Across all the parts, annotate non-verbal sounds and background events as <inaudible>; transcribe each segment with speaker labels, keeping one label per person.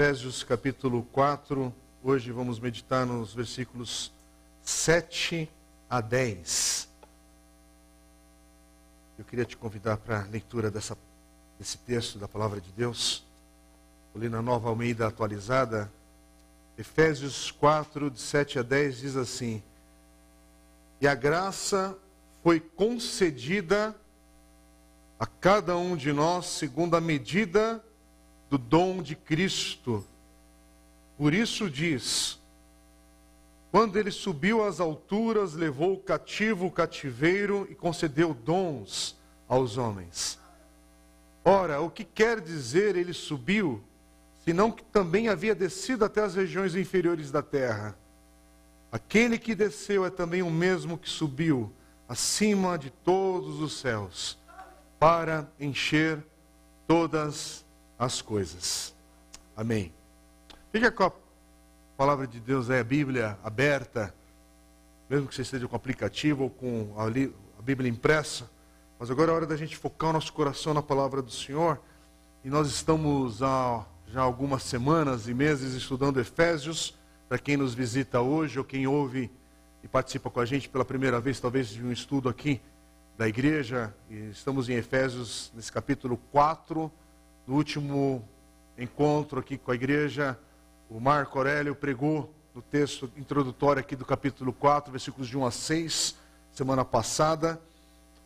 Speaker 1: Efésios capítulo 4. Hoje vamos meditar nos versículos 7 a 10. Eu queria te convidar para a leitura dessa, desse texto da palavra de Deus. Vou ler na nova Almeida atualizada. Efésios 4, de 7 a 10, diz assim: E a graça foi concedida a cada um de nós segundo a medida do dom de Cristo. Por isso diz: quando ele subiu às alturas, levou o cativo o cativeiro e concedeu dons aos homens. Ora, o que quer dizer ele subiu, senão que também havia descido até as regiões inferiores da terra? Aquele que desceu é também o mesmo que subiu acima de todos os céus, para encher todas as coisas. Amém. Fica com a palavra de Deus é a Bíblia aberta, mesmo que você esteja com aplicativo ou com a, a Bíblia impressa. Mas agora é hora da gente focar o nosso coração na palavra do Senhor. E nós estamos há já algumas semanas e meses estudando Efésios. Para quem nos visita hoje ou quem ouve e participa com a gente pela primeira vez, talvez de um estudo aqui da igreja. E estamos em Efésios, nesse capítulo 4. No último encontro aqui com a igreja, o Marco Aurélio pregou no texto introdutório aqui do capítulo 4, versículos de 1 a 6, semana passada.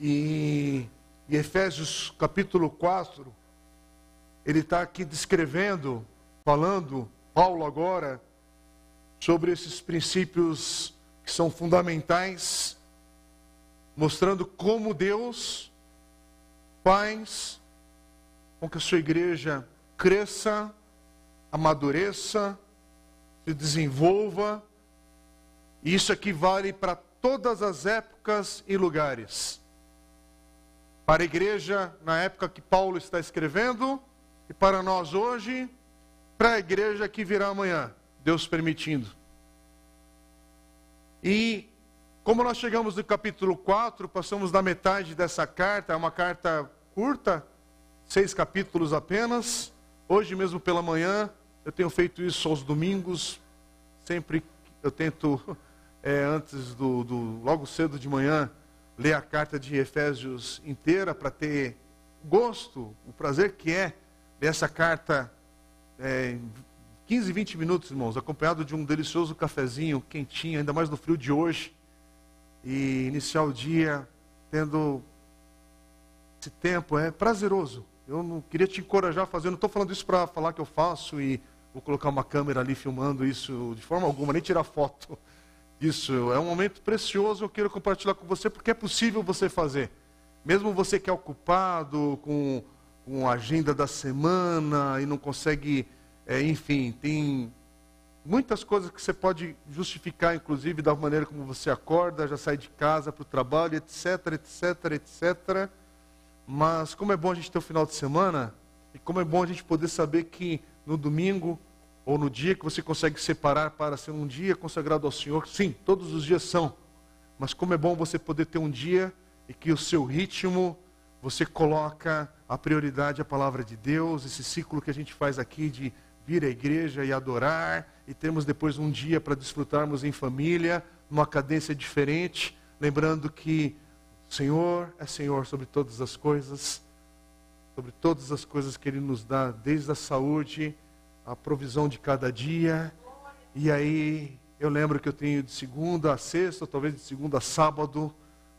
Speaker 1: E, Efésios capítulo 4, ele está aqui descrevendo, falando, Paulo agora, sobre esses princípios que são fundamentais, mostrando como Deus faz com que a sua igreja cresça amadureça, se desenvolva. E isso aqui vale para todas as épocas e lugares. Para a igreja na época que Paulo está escrevendo, e para nós hoje, para a igreja que virá amanhã, Deus permitindo. E como nós chegamos no capítulo 4, passamos da metade dessa carta, é uma carta curta, seis capítulos apenas. Hoje mesmo pela manhã, eu tenho feito isso aos domingos, sempre eu tento, é, <laughs> antes do, do, logo cedo de manhã, ler a carta de Efésios inteira para ter gosto, o prazer que é ler essa carta é, 15, 20 minutos, irmãos, acompanhado de um delicioso cafezinho quentinho, ainda mais no frio de hoje, e iniciar o dia tendo esse tempo é prazeroso. Eu não queria te encorajar a fazer, não estou falando isso para falar que eu faço e vou colocar uma câmera ali filmando isso de forma alguma, nem tirar foto disso. É um momento precioso, eu quero compartilhar com você, porque é possível você fazer. Mesmo você que é ocupado com, com a agenda da semana e não consegue, é, enfim, tem muitas coisas que você pode justificar, inclusive da maneira como você acorda, já sai de casa para o trabalho, etc, etc, etc. Mas como é bom a gente ter o final de semana e como é bom a gente poder saber que no domingo ou no dia que você consegue separar para ser um dia consagrado ao Senhor. Sim, todos os dias são. Mas como é bom você poder ter um dia e que o seu ritmo você coloca a prioridade à palavra de Deus, esse ciclo que a gente faz aqui de vir à igreja e adorar e termos depois um dia para desfrutarmos em família, numa cadência diferente, lembrando que Senhor é Senhor sobre todas as coisas, sobre todas as coisas que Ele nos dá, desde a saúde a provisão de cada dia. E aí eu lembro que eu tenho de segunda a sexta, talvez de segunda a sábado,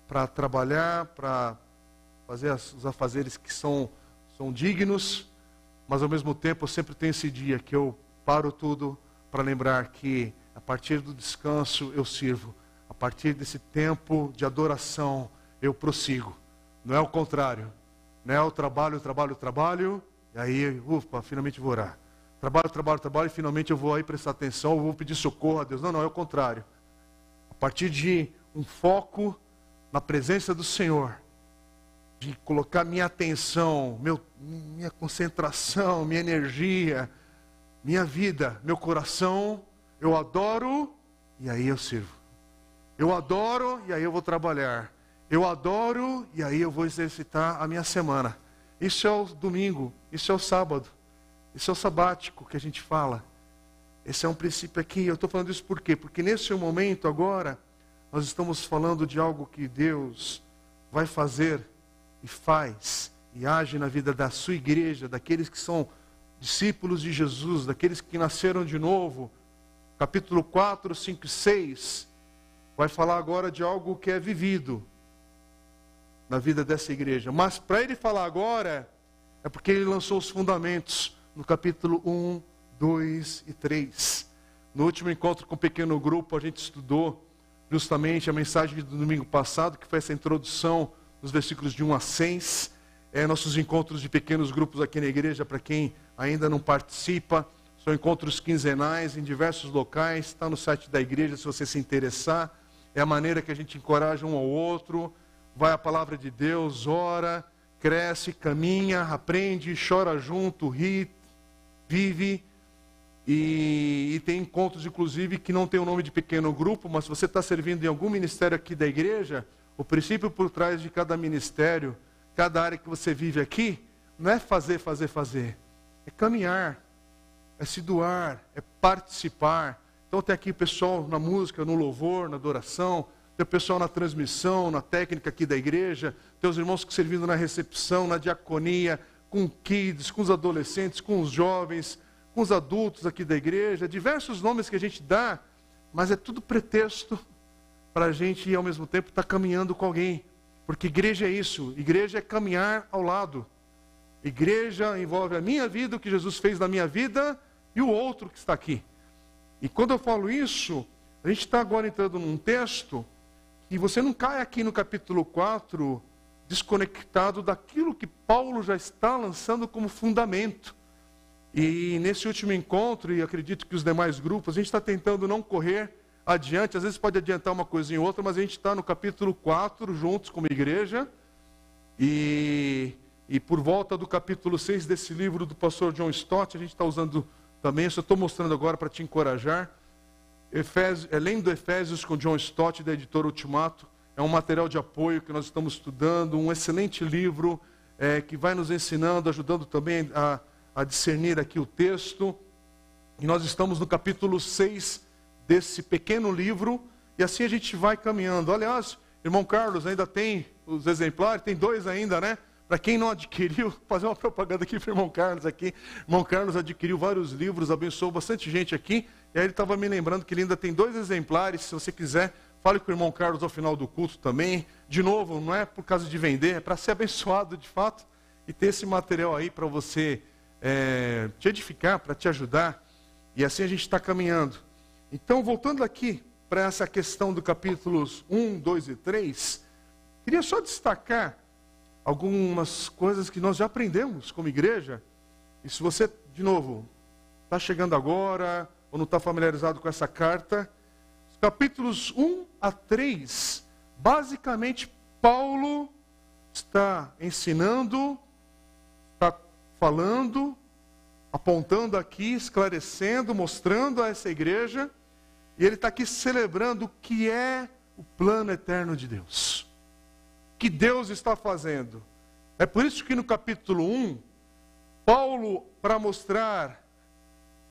Speaker 1: para trabalhar, para fazer os afazeres que são, são dignos, mas ao mesmo tempo eu sempre tenho esse dia que eu paro tudo para lembrar que a partir do descanso eu sirvo, a partir desse tempo de adoração eu prossigo. Não é o contrário, não é o trabalho, trabalho, trabalho, e aí, ufa, finalmente vou orar. Trabalho, trabalho, trabalho, e finalmente eu vou aí prestar atenção, eu vou pedir socorro a Deus. Não, não, é o contrário. A partir de um foco na presença do Senhor, de colocar minha atenção, meu, minha concentração, minha energia, minha vida, meu coração, eu adoro e aí eu sirvo. Eu adoro e aí eu vou trabalhar. Eu adoro e aí eu vou exercitar a minha semana. Isso é o domingo, isso é o sábado. Esse é o sabático que a gente fala. Esse é um princípio aqui. Eu estou falando isso por quê? Porque nesse momento agora, nós estamos falando de algo que Deus vai fazer e faz e age na vida da sua igreja, daqueles que são discípulos de Jesus, daqueles que nasceram de novo. Capítulo 4, 5 e 6 vai falar agora de algo que é vivido na vida dessa igreja. Mas para ele falar agora, é porque ele lançou os fundamentos no capítulo 1, 2 e 3. No último encontro com o pequeno grupo, a gente estudou justamente a mensagem do domingo passado, que foi essa introdução nos versículos de 1 a 6. É, nossos encontros de pequenos grupos aqui na igreja, para quem ainda não participa, são encontros quinzenais em diversos locais, está no site da igreja se você se interessar. É a maneira que a gente encoraja um ao outro, vai à palavra de Deus, ora, cresce, caminha, aprende, chora junto, ri, vive. E, e, tem encontros, inclusive, que não tem o nome de pequeno grupo, mas se você está servindo em algum ministério aqui da igreja, o princípio por trás de cada ministério, cada área que você vive aqui, não é fazer, fazer, fazer. É caminhar, é se doar, é participar. Então tem aqui o pessoal na música, no louvor, na adoração, tem o pessoal na transmissão, na técnica aqui da igreja, tem os irmãos que servindo na recepção, na diaconia, com kids, com os adolescentes, com os jovens, com os adultos aqui da igreja, diversos nomes que a gente dá, mas é tudo pretexto para a gente, ao mesmo tempo, estar tá caminhando com alguém. Porque igreja é isso, igreja é caminhar ao lado. Igreja envolve a minha vida, o que Jesus fez na minha vida e o outro que está aqui. E quando eu falo isso, a gente está agora entrando num texto que você não cai aqui no capítulo 4 desconectado daquilo que Paulo já está lançando como fundamento. E nesse último encontro, e acredito que os demais grupos, a gente está tentando não correr adiante, às vezes pode adiantar uma coisa em outra, mas a gente está no capítulo 4, juntos como igreja, e, e por volta do capítulo 6 desse livro do pastor John Stott, a gente está usando também, só estou mostrando agora para te encorajar, Efésios, é, lendo Efésios com John Stott, da editora Ultimato, é um material de apoio que nós estamos estudando, um excelente livro é, que vai nos ensinando, ajudando também a, a discernir aqui o texto. E nós estamos no capítulo 6 desse pequeno livro, e assim a gente vai caminhando. Aliás, irmão Carlos ainda tem os exemplares, tem dois ainda, né? Para quem não adquiriu, <laughs> fazer uma propaganda aqui para o irmão Carlos aqui. Irmão Carlos adquiriu vários livros, abençoou bastante gente aqui. E aí ele estava me lembrando que ele ainda tem dois exemplares, se você quiser Fale com o irmão Carlos ao final do culto também. De novo, não é por causa de vender, é para ser <laughs> abençoado de fato e ter esse material aí para você é, te edificar, para te ajudar. E assim a gente está caminhando. Então, voltando aqui para essa questão do capítulos 1, 2 e 3, queria só destacar algumas coisas que nós já aprendemos como igreja. E se você, de novo, está chegando agora ou não está familiarizado com essa carta, capítulos 1 a 3, basicamente Paulo está ensinando, está falando, apontando aqui, esclarecendo, mostrando a essa igreja, e ele está aqui celebrando o que é o plano eterno de Deus. Que Deus está fazendo. É por isso que no capítulo 1, Paulo, para mostrar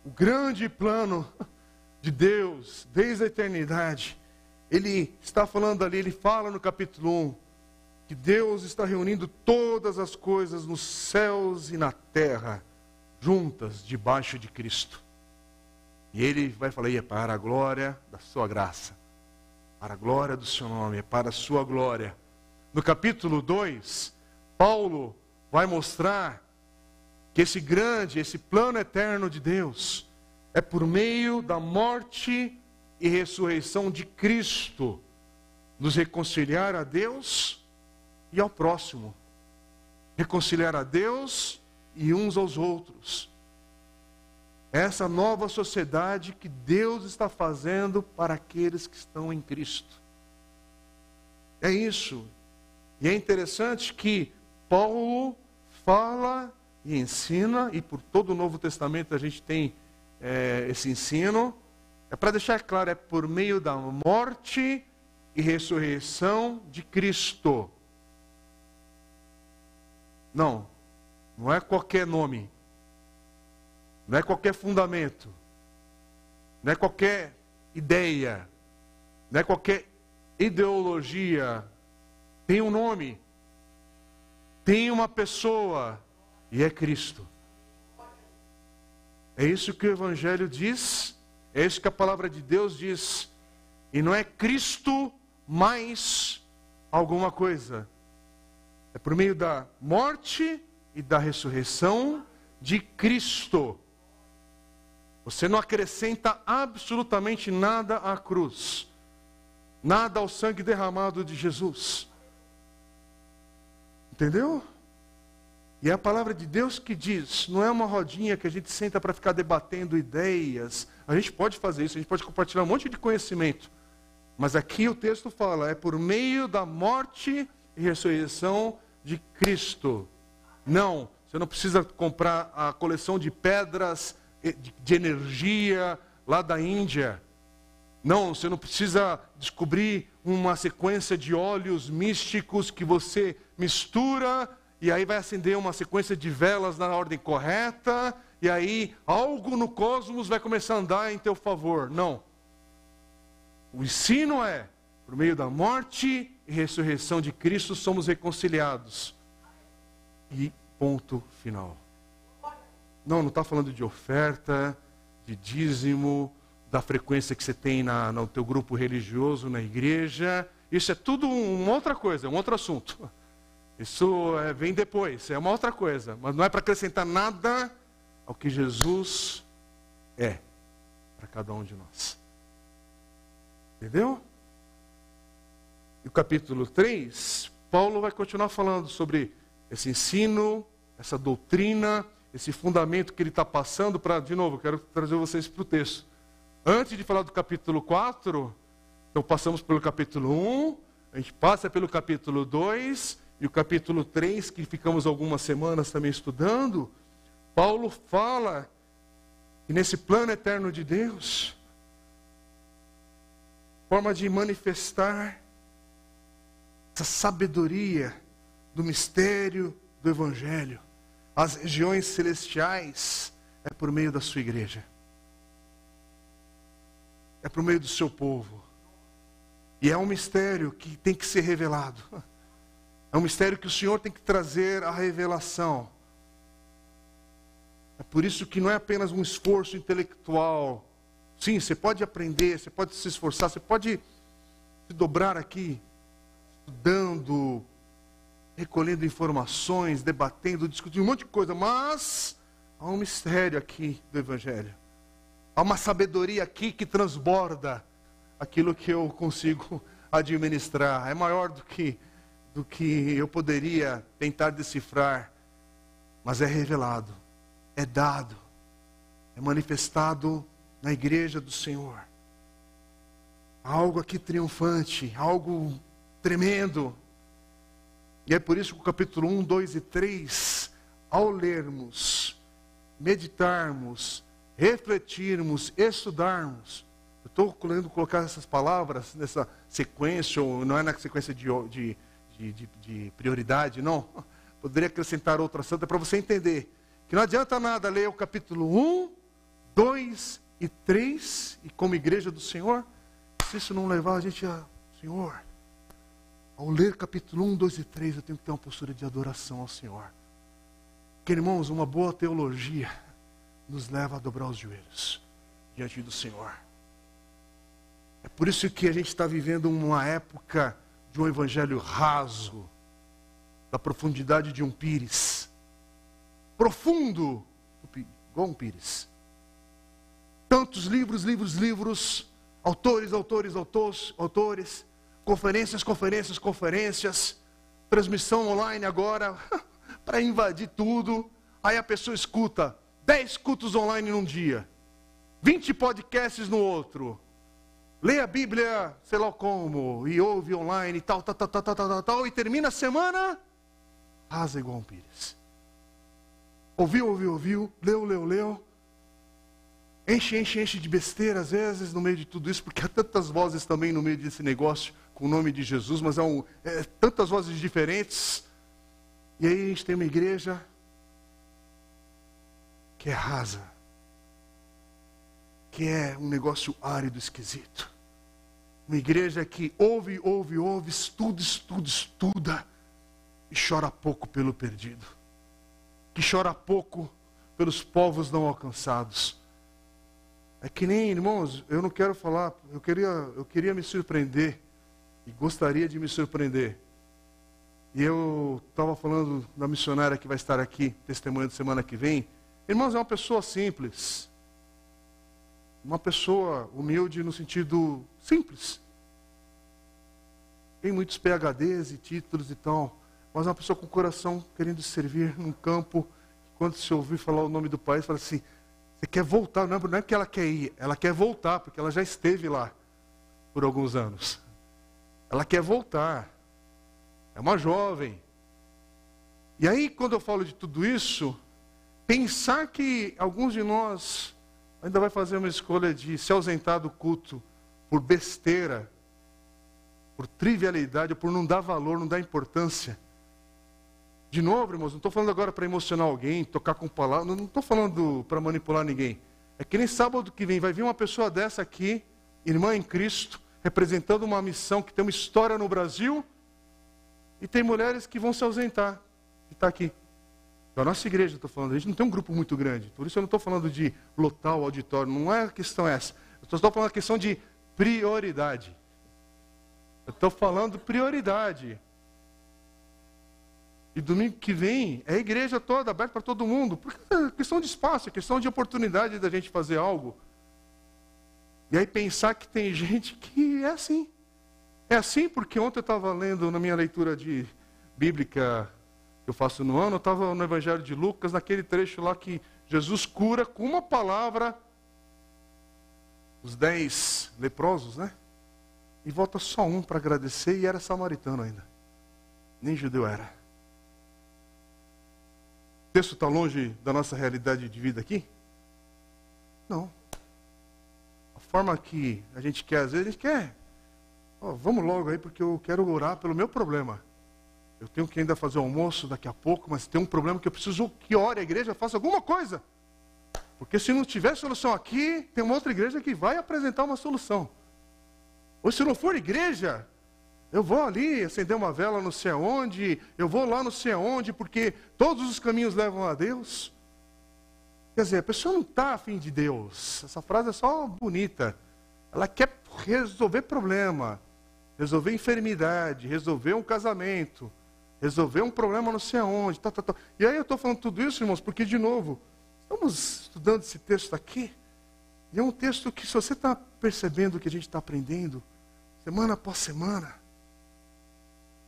Speaker 1: o grande plano de Deus desde a eternidade. Ele está falando ali, ele fala no capítulo 1, que Deus está reunindo todas as coisas nos céus e na terra, juntas debaixo de Cristo. E ele vai falar, e é para a glória da sua graça, para a glória do seu nome, é para a sua glória. No capítulo 2, Paulo vai mostrar que esse grande, esse plano eterno de Deus, é por meio da morte e ressurreição de Cristo nos reconciliar a Deus e ao próximo. Reconciliar a Deus e uns aos outros. Essa nova sociedade que Deus está fazendo para aqueles que estão em Cristo. É isso. E é interessante que Paulo fala e ensina, e por todo o Novo Testamento a gente tem é, esse ensino, é para deixar claro, é por meio da morte e ressurreição de Cristo. Não, não é qualquer nome. não é qualquer fundamento, não é qualquer ideia, não é qualquer ideologia. Tem um nome, tem uma pessoa, e é Cristo. É isso que o Evangelho diz, é isso que a palavra de Deus diz. E não é Cristo mais alguma coisa. É por meio da morte e da ressurreição de Cristo. Você não acrescenta absolutamente nada à cruz, nada ao sangue derramado de Jesus. Entendeu? E é a palavra de Deus que diz, não é uma rodinha que a gente senta para ficar debatendo ideias. A gente pode fazer isso, a gente pode compartilhar um monte de conhecimento. Mas aqui o texto fala, é por meio da morte e ressurreição de Cristo. Não, você não precisa comprar a coleção de pedras de energia lá da Índia. Não, você não precisa descobrir uma sequência de óleos místicos que você mistura e aí vai acender uma sequência de velas na ordem correta e aí algo no cosmos vai começar a andar em teu favor. Não. O ensino é, por meio da morte e ressurreição de Cristo, somos reconciliados. E ponto final. Não, não está falando de oferta, de dízimo, da frequência que você tem na, no teu grupo religioso, na igreja. Isso é tudo uma outra coisa, é um outro assunto. Isso é, vem depois, é uma outra coisa. Mas não é para acrescentar nada ao que Jesus é para cada um de nós. Entendeu? E o capítulo 3, Paulo vai continuar falando sobre esse ensino, essa doutrina, esse fundamento que ele está passando para, de novo, quero trazer vocês para o texto. Antes de falar do capítulo 4, então passamos pelo capítulo 1, a gente passa pelo capítulo 2 e o capítulo 3, que ficamos algumas semanas também estudando. Paulo fala que nesse plano eterno de Deus, forma de manifestar essa sabedoria do mistério do Evangelho, as regiões celestiais, é por meio da sua igreja é por meio do seu povo. E é um mistério que tem que ser revelado. É um mistério que o Senhor tem que trazer a revelação. É por isso que não é apenas um esforço intelectual. Sim, você pode aprender, você pode se esforçar, você pode se dobrar aqui, estudando, recolhendo informações, debatendo, discutindo um monte de coisa, mas há um mistério aqui do Evangelho. Há uma sabedoria aqui que transborda aquilo que eu consigo <laughs> administrar. É maior do que, do que eu poderia tentar decifrar. Mas é revelado, é dado, é manifestado na igreja do Senhor. Algo aqui triunfante, algo tremendo. E é por isso que o capítulo 1, 2 e 3, ao lermos, meditarmos, refletirmos, estudarmos. Eu estou querendo colocar essas palavras nessa sequência, ou não é na sequência de, de, de, de prioridade, não. <laughs> Poderia acrescentar outra santa para você entender que não adianta nada ler o capítulo 1, 2 e 3, e como igreja do Senhor, se isso não levar a gente a, Senhor, ao ler capítulo 1, 2 e 3, eu tenho que ter uma postura de adoração ao Senhor. Porque, irmãos, uma boa teologia nos leva a dobrar os joelhos diante do Senhor. É por isso que a gente está vivendo uma época de um evangelho raso, da profundidade de um pires. Profundo, igual um pires. Tantos livros, livros, livros, autores, autores, autores, autores, conferências, conferências, conferências, transmissão online agora, <laughs> para invadir tudo. Aí a pessoa escuta, 10 cultos online num dia, 20 podcasts no outro, lê a Bíblia, sei lá como, e ouve online e tal, tal, tal, tal, tal, tal, tal, e termina a semana, rasa igual um pires. Ouviu, ouviu, ouviu, leu, leu, leu, enche, enche, enche de besteira às vezes no meio de tudo isso, porque há tantas vozes também no meio desse negócio com o nome de Jesus, mas há um, é, tantas vozes diferentes. E aí a gente tem uma igreja que é rasa, que é um negócio árido, esquisito. Uma igreja que ouve, ouve, ouve, estuda, estuda, estuda e chora pouco pelo perdido. Que chora pouco pelos povos não alcançados. É que nem, irmãos, eu não quero falar, eu queria, eu queria me surpreender e gostaria de me surpreender. E eu estava falando da missionária que vai estar aqui, testemunha de semana que vem. Irmãos, é uma pessoa simples. Uma pessoa humilde no sentido simples. Tem muitos PHDs e títulos e tal, mas é uma pessoa com coração querendo servir num campo. Quando se ouvir falar o nome do país, fala assim: você quer voltar? Não, não é que ela quer ir, ela quer voltar, porque ela já esteve lá por alguns anos. Ela quer voltar. É uma jovem. E aí, quando eu falo de tudo isso, pensar que alguns de nós ainda vai fazer uma escolha de se ausentar do culto por besteira, por trivialidade, por não dar valor, não dar importância. De novo, irmãos, não estou falando agora para emocionar alguém, tocar com palavras, não estou falando para manipular ninguém. É que nem sábado que vem vai vir uma pessoa dessa aqui, irmã em Cristo, representando uma missão que tem uma história no Brasil, e tem mulheres que vão se ausentar, e está aqui. Da nossa igreja, estou falando, a gente não tem um grupo muito grande. Por isso eu não estou falando de lotar o auditório, não é a questão essa. Eu estou falando a questão de prioridade. Eu estou falando prioridade. E domingo que vem é a igreja toda aberta para todo mundo. Porque é questão de espaço, é questão de oportunidade da gente fazer algo. E aí pensar que tem gente que é assim. É assim porque ontem eu estava lendo na minha leitura de bíblica eu faço no ano, eu estava no Evangelho de Lucas, naquele trecho lá que Jesus cura com uma palavra os dez leprosos, né? E volta só um para agradecer e era samaritano ainda. Nem judeu era. O texto está longe da nossa realidade de vida aqui? Não. A forma que a gente quer, às vezes, a gente quer. Oh, vamos logo aí, porque eu quero orar pelo meu problema. Eu tenho que ainda fazer o almoço daqui a pouco, mas tem um problema que eu preciso que ore a igreja, faça alguma coisa. Porque se não tiver solução aqui, tem uma outra igreja que vai apresentar uma solução. Ou se não for igreja, eu vou ali acender uma vela não sei aonde, eu vou lá não sei aonde, porque todos os caminhos levam a Deus. Quer dizer, a pessoa não está afim de Deus. Essa frase é só bonita. Ela quer resolver problema, resolver enfermidade, resolver um casamento, resolver um problema não sei aonde. Tá, tá, tá. E aí eu estou falando tudo isso, irmãos, porque, de novo, estamos estudando esse texto aqui, e é um texto que, se você está percebendo o que a gente está aprendendo, semana após semana,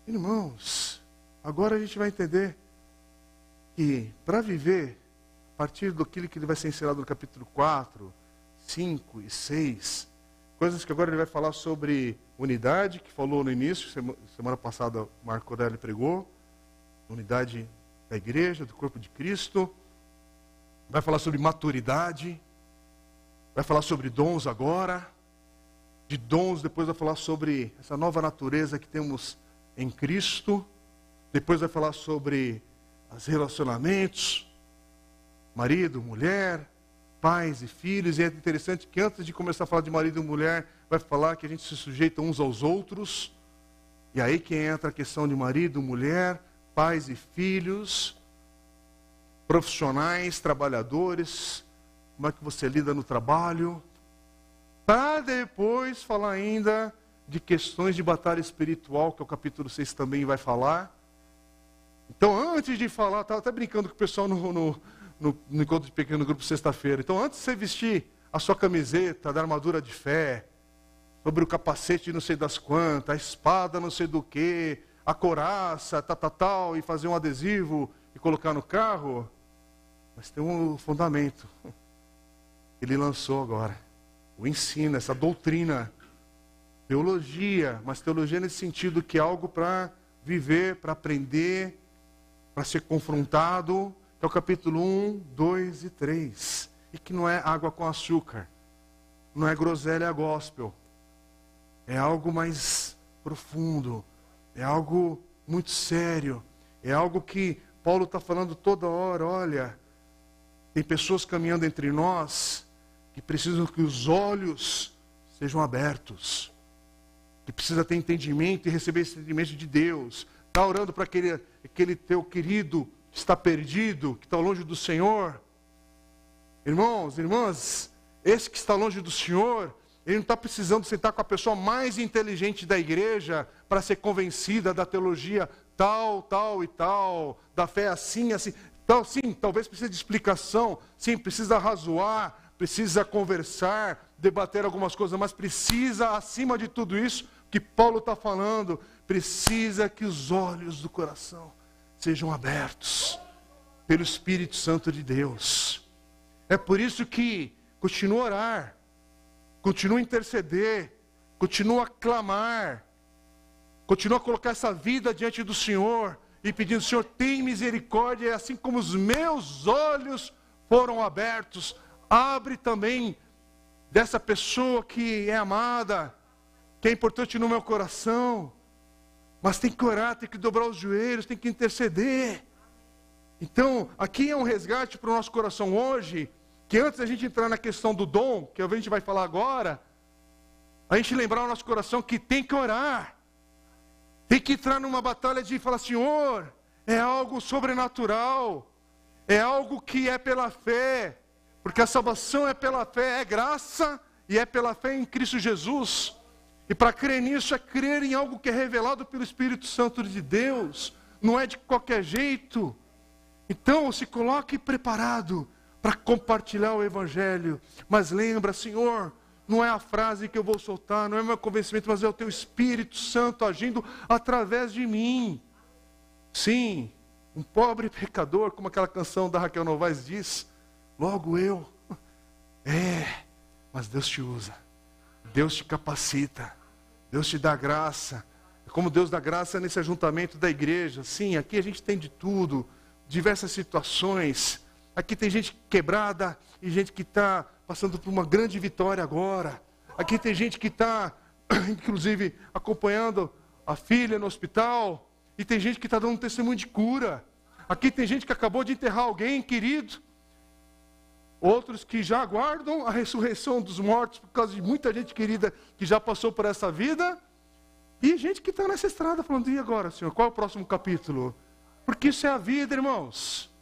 Speaker 1: irmãos, agora a gente vai entender que para viver, a partir daquilo que ele vai ser ensinado no capítulo 4, 5 e 6, coisas que agora ele vai falar sobre unidade, que falou no início, semana passada Marco Aurélio pregou, unidade da igreja, do corpo de Cristo. Vai falar sobre maturidade, vai falar sobre dons agora, de dons, depois vai falar sobre essa nova natureza que temos em Cristo, depois vai falar sobre os relacionamentos, marido, mulher, pais e filhos, e é interessante que antes de começar a falar de marido e mulher, vai falar que a gente se sujeita uns aos outros. E aí que entra a questão de marido, mulher, pais e filhos, profissionais, trabalhadores, como é que você lida no trabalho, para depois falar ainda de questões de batalha espiritual, que o capítulo 6 também vai falar. Então, antes de falar, estava até brincando com o pessoal no, no, no, no encontro de pequeno grupo sexta-feira. Então, antes de você vestir a sua camiseta da armadura de fé, sobre o capacete não sei das quantas, a espada não sei do que, a coraça, tal, tal, tal, e fazer um adesivo e colocar no carro. Mas tem um fundamento. <laughs> Ele lançou agora. O ensino, essa doutrina. Teologia, mas teologia nesse sentido que é algo para viver, para aprender, para ser confrontado, é o capítulo 1, 2 e 3. E que não é água com açúcar, não é groselha gospel. É algo mais profundo, é algo muito sério, é algo que Paulo está falando toda hora. Olha, tem pessoas caminhando entre nós que precisam que os olhos sejam abertos, que precisa ter entendimento e receber esse entendimento de Deus. Está orando para aquele, aquele teu querido que está perdido, que está longe do Senhor. Irmãos, irmãs, esse que está longe do Senhor, ele não está precisando sentar com a pessoa mais inteligente da igreja para ser convencida da teologia tal, tal e tal, da fé assim, assim. Então, sim, talvez precise de explicação, sim, precisa razoar, precisa conversar, debater algumas coisas, mas precisa, acima de tudo isso, que Paulo está falando, precisa que os olhos do coração sejam abertos pelo Espírito Santo de Deus. É por isso que continua a orar, continua a interceder, continua a clamar, continua a colocar essa vida diante do Senhor e pedindo: Senhor, tem misericórdia, assim como os meus olhos foram abertos, abre também dessa pessoa que é amada, que é importante no meu coração. Mas tem que orar, tem que dobrar os joelhos, tem que interceder. Então, aqui é um resgate para o nosso coração hoje, que antes da gente entrar na questão do dom, que a gente vai falar agora, a gente lembrar o nosso coração que tem que orar. Tem que entrar numa batalha de falar, Senhor, é algo sobrenatural, é algo que é pela fé, porque a salvação é pela fé, é graça e é pela fé em Cristo Jesus. E para crer nisso é crer em algo que é revelado pelo Espírito Santo de Deus, não é de qualquer jeito. Então, se coloque preparado para compartilhar o Evangelho, mas lembra, Senhor, não é a frase que eu vou soltar, não é o meu convencimento, mas é o teu Espírito Santo agindo através de mim. Sim, um pobre pecador, como aquela canção da Raquel Novaes diz, logo eu. É, mas Deus te usa, Deus te capacita, Deus te dá graça. Como Deus dá graça nesse ajuntamento da igreja. Sim, aqui a gente tem de tudo, diversas situações. Aqui tem gente quebrada e gente que está passando por uma grande vitória agora. Aqui tem gente que está, <clears throat> inclusive, acompanhando a filha no hospital. E tem gente que está dando um testemunho de cura. Aqui tem gente que acabou de enterrar alguém querido. Outros que já aguardam a ressurreição dos mortos por causa de muita gente querida que já passou por essa vida. E gente que está nessa estrada falando, e agora, Senhor, qual é o próximo capítulo? Porque isso é a vida, irmãos.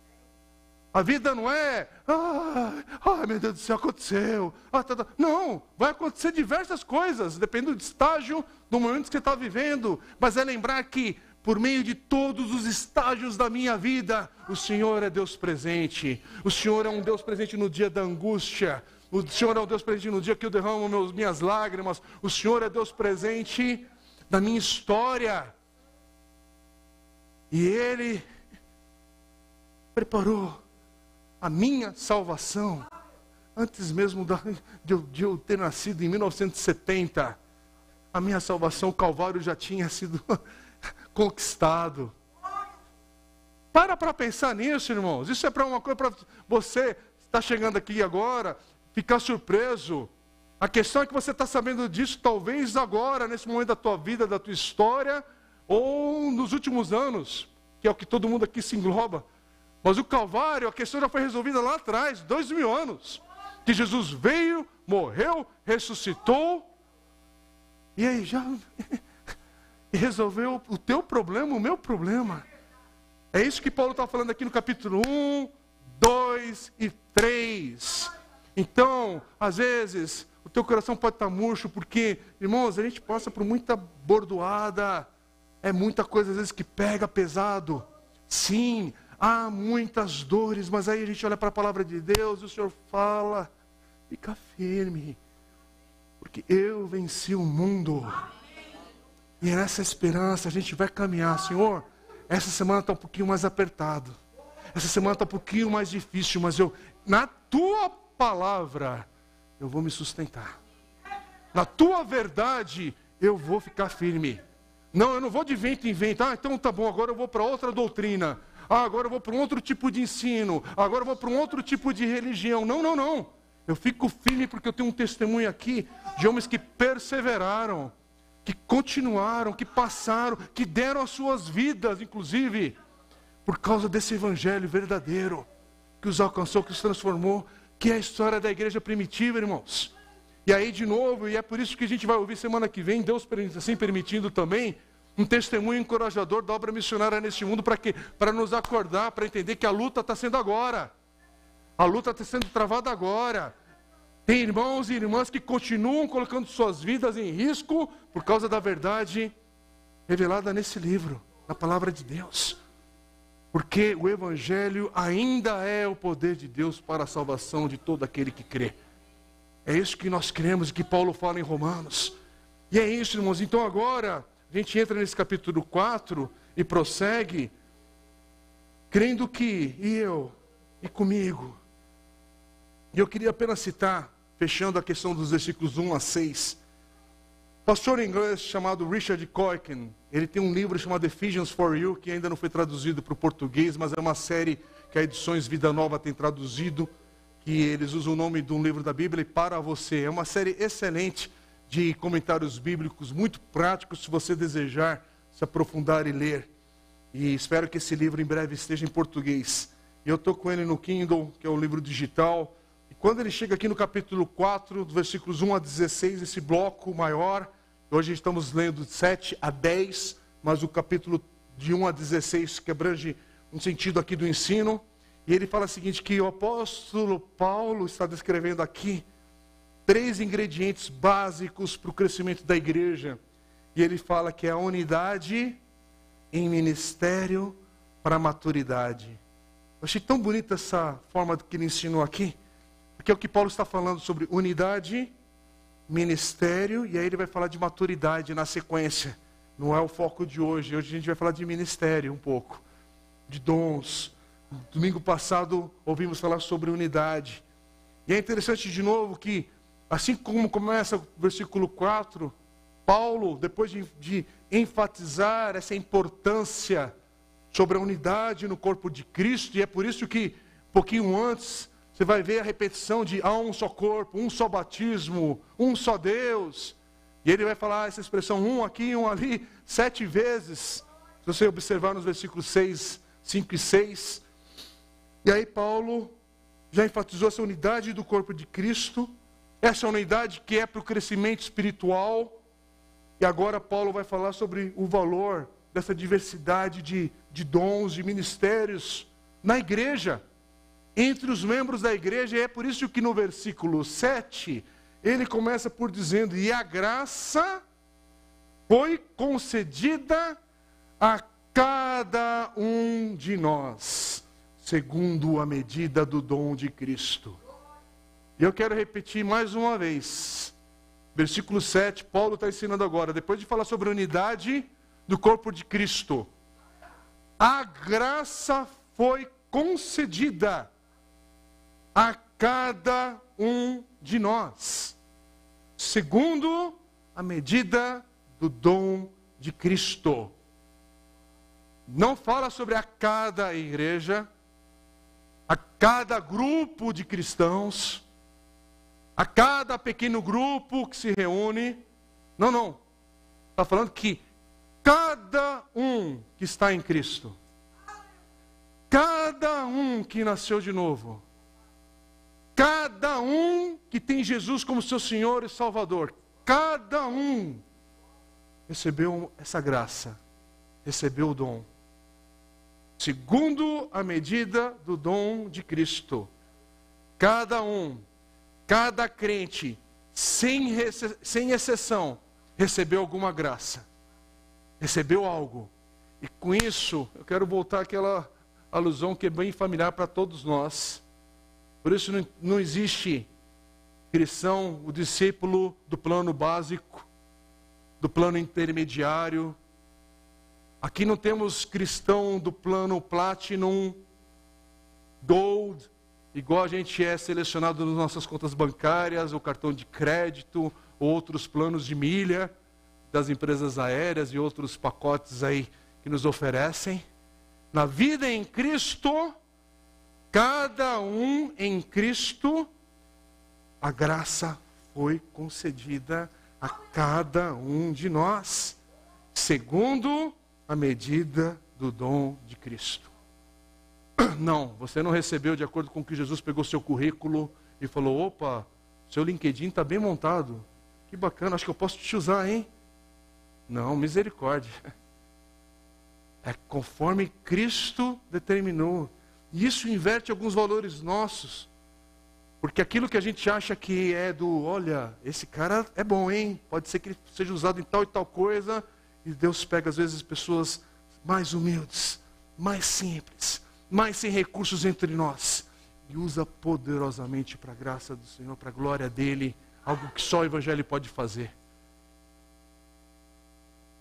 Speaker 1: A vida não é, ah, ah meu Deus do céu, aconteceu. Ah, tá, tá. Não, vai acontecer diversas coisas, dependendo do estágio, do momento que você está vivendo. Mas é lembrar que, por meio de todos os estágios da minha vida, o Senhor é Deus presente. O Senhor é um Deus presente no dia da angústia. O Senhor é um Deus presente no dia que eu derramo meus, minhas lágrimas. O Senhor é Deus presente na minha história. E Ele preparou a minha salvação, antes mesmo de eu, ter nascido em 1970, a minha salvação, o Calvário já tinha sido conquistado. Para para pensar nisso, irmãos. Isso é para uma coisa para você está chegando aqui agora, ficar surpreso. A questão é que você está sabendo disso talvez agora, nesse momento da tua vida, da tua história, ou nos últimos anos, que é o que todo mundo aqui se engloba. Mas o Calvário, a questão já foi resolvida lá atrás, dois mil anos. Que Jesus veio, morreu, ressuscitou. E aí já resolveu o teu problema, o meu problema. É isso que Paulo está falando aqui no capítulo 1, 2 e 3. Então, às vezes, o teu coração pode estar tá murcho, porque, irmãos, a gente passa por muita bordoada. É muita coisa, às vezes, que pega pesado. Sim, Há muitas dores, mas aí a gente olha para a palavra de Deus e o Senhor fala: fica firme, porque eu venci o mundo. E é nessa esperança a gente vai caminhar, Senhor. Essa semana está um pouquinho mais apertado. Essa semana está um pouquinho mais difícil, mas eu, na tua palavra, eu vou me sustentar. Na tua verdade, eu vou ficar firme. Não, eu não vou de vento em vento. Ah, então tá bom, agora eu vou para outra doutrina. Ah, agora eu vou para um outro tipo de ensino. Agora eu vou para um outro tipo de religião. Não, não, não. Eu fico firme porque eu tenho um testemunho aqui de homens que perseveraram, que continuaram, que passaram, que deram as suas vidas, inclusive, por causa desse evangelho verdadeiro que os alcançou, que os transformou, que é a história da igreja primitiva, irmãos. E aí, de novo, e é por isso que a gente vai ouvir semana que vem, Deus assim permitindo também, um testemunho encorajador da obra missionária neste mundo, para? Para nos acordar, para entender que a luta está sendo agora. A luta está sendo travada agora. Tem irmãos e irmãs que continuam colocando suas vidas em risco por causa da verdade revelada nesse livro, na palavra de Deus. Porque o Evangelho ainda é o poder de Deus para a salvação de todo aquele que crê. É isso que nós cremos e que Paulo fala em Romanos. E é isso, irmãos. Então agora, a gente entra nesse capítulo 4 e prossegue, crendo que, e eu, e comigo. E eu queria apenas citar, fechando a questão dos versículos 1 a 6. Pastor inglês chamado Richard Coykin, ele tem um livro chamado Ephesians for You, que ainda não foi traduzido para o português, mas é uma série que a Edições Vida Nova tem traduzido que eles usam o nome de um livro da Bíblia, Para Você. É uma série excelente de comentários bíblicos, muito práticos, se você desejar se aprofundar e ler. E espero que esse livro em breve esteja em português. Eu estou com ele no Kindle, que é o livro digital. E quando ele chega aqui no capítulo 4, do versículos 1 a 16, esse bloco maior, hoje estamos lendo 7 a 10, mas o capítulo de 1 a 16, que abrange um sentido aqui do ensino. E ele fala o seguinte: que o apóstolo Paulo está descrevendo aqui três ingredientes básicos para o crescimento da igreja. E ele fala que é a unidade em ministério para a maturidade. Eu achei tão bonita essa forma que ele ensinou aqui, porque é o que Paulo está falando sobre unidade, ministério, e aí ele vai falar de maturidade na sequência. Não é o foco de hoje. Hoje a gente vai falar de ministério um pouco, de dons, Domingo passado ouvimos falar sobre unidade. E é interessante de novo que, assim como começa o versículo 4, Paulo, depois de, de enfatizar essa importância sobre a unidade no corpo de Cristo, e é por isso que, um pouquinho antes, você vai ver a repetição de há um só corpo, um só batismo, um só Deus. E ele vai falar essa expressão um aqui, um ali, sete vezes. Se você observar nos versículos 6, 5 e 6, e aí Paulo já enfatizou essa unidade do corpo de Cristo, essa unidade que é para o crescimento espiritual. E agora Paulo vai falar sobre o valor dessa diversidade de, de dons, de ministérios na igreja, entre os membros da igreja. E é por isso que no versículo 7 ele começa por dizendo: E a graça foi concedida a cada um de nós segundo a medida do dom de Cristo. E eu quero repetir mais uma vez. Versículo 7, Paulo está ensinando agora, depois de falar sobre a unidade do corpo de Cristo. A graça foi concedida a cada um de nós, segundo a medida do dom de Cristo. Não fala sobre a cada igreja, a cada grupo de cristãos, a cada pequeno grupo que se reúne. Não, não. Está falando que cada um que está em Cristo, cada um que nasceu de novo, cada um que tem Jesus como seu Senhor e Salvador, cada um recebeu essa graça, recebeu o dom segundo a medida do dom de Cristo. Cada um, cada crente, sem, sem exceção, recebeu alguma graça, recebeu algo. E com isso, eu quero voltar àquela alusão que é bem familiar para todos nós. Por isso não, existe cristão, o discípulo do plano básico, do plano intermediário, Aqui não temos cristão do plano Platinum, Gold, igual a gente é selecionado nas nossas contas bancárias, ou cartão de crédito, outros planos de milha das empresas aéreas e outros pacotes aí que nos oferecem. Na vida em Cristo, cada um em Cristo, a graça foi concedida a cada um de nós, segundo a medida do dom de Cristo. <clears throat> Não, você não recebeu de acordo com que Jesus pegou seu currículo e falou: opa, seu LinkedIn está bem montado. Que bacana, acho que eu posso te usar, hein? Não, misericórdia. É conforme Cristo determinou. E isso inverte alguns valores nossos. Porque aquilo que a gente acha que é do, olha, esse cara é bom, hein? Pode ser que ele seja usado em tal e tal coisa. E Deus pega, às vezes, pessoas mais humildes, mais simples, mais sem recursos entre nós. E usa poderosamente para a graça do Senhor, para a glória dele. Algo que só o Evangelho pode fazer.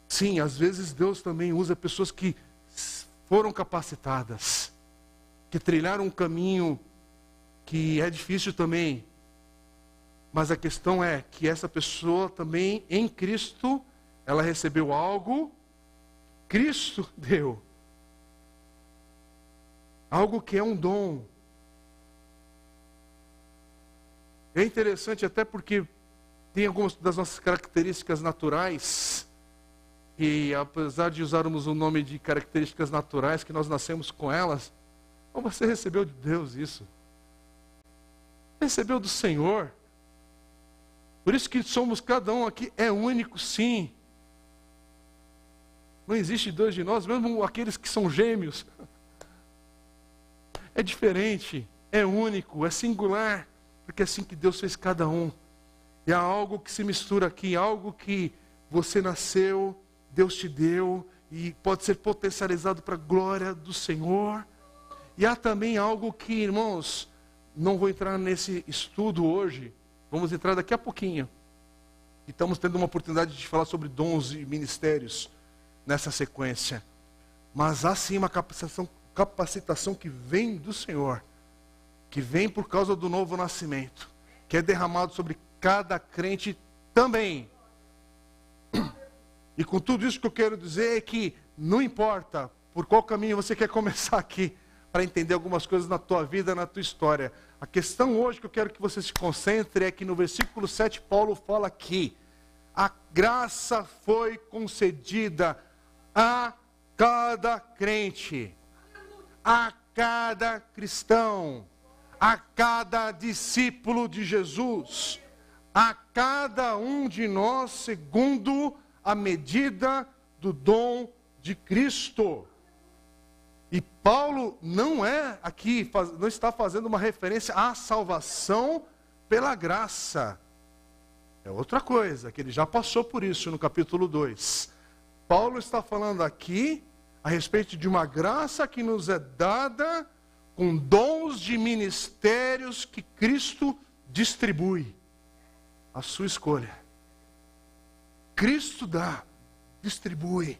Speaker 1: Sim, às vezes Deus também usa pessoas que foram capacitadas, que trilharam um caminho que é difícil também. Mas a questão é que essa pessoa também, em Cristo, ela recebeu algo, Cristo <laughs> deu. Algo que é um dom. É interessante até porque tem algumas das nossas características naturais, e apesar de usarmos o nome de características naturais, que nós nascemos com elas, você recebeu de Deus isso recebeu do Senhor. Por isso que somos cada um aqui é único, sim. Não existe dois de nós, mesmo aqueles que são gêmeos. <laughs> É diferente, é único, é singular, porque é assim que Deus fez cada um. E há algo que se mistura aqui, algo que você nasceu, Deus te deu e pode ser potencializado para a glória do Senhor. E há também algo que, irmãos, não vou entrar nesse estudo hoje, vamos entrar daqui a pouquinho. E estamos tendo uma oportunidade de falar sobre dons e ministérios nessa sequência. Mas há sim uma capacitação, capacitação que vem do Senhor, que vem por causa do novo nascimento, que é derramado sobre cada crente também. E com tudo isso que eu quero dizer é que não importa por qual caminho você quer começar aqui, para entender algumas coisas na tua vida, na tua história. A questão hoje que eu quero que você se concentre é que no versículo 7 Paulo fala que a graça foi concedida a cada crente, a cada cristão, a cada discípulo de Jesus, a cada um de nós segundo a medida do dom de Cristo. E Paulo não é aqui, não está fazendo uma referência à salvação pela graça. É outra coisa, que ele já passou por isso no capítulo 2. Paulo está falando aqui a respeito de uma graça que nos é dada com dons de ministérios que Cristo distribui. A sua escolha. Cristo dá, distribui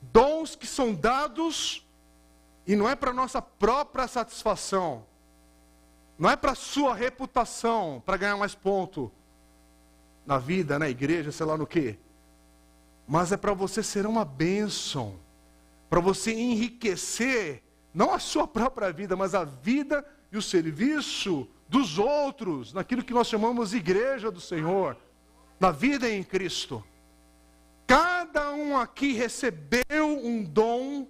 Speaker 1: dons que são dados e não é para nossa própria satisfação, não é para sua reputação, para ganhar mais ponto na vida, na igreja, sei lá no que, mas é para você ser uma bênção, para você enriquecer não a sua própria vida, mas a vida e o serviço dos outros, naquilo que nós chamamos igreja do Senhor, na vida em Cristo. Cada um aqui recebeu um dom,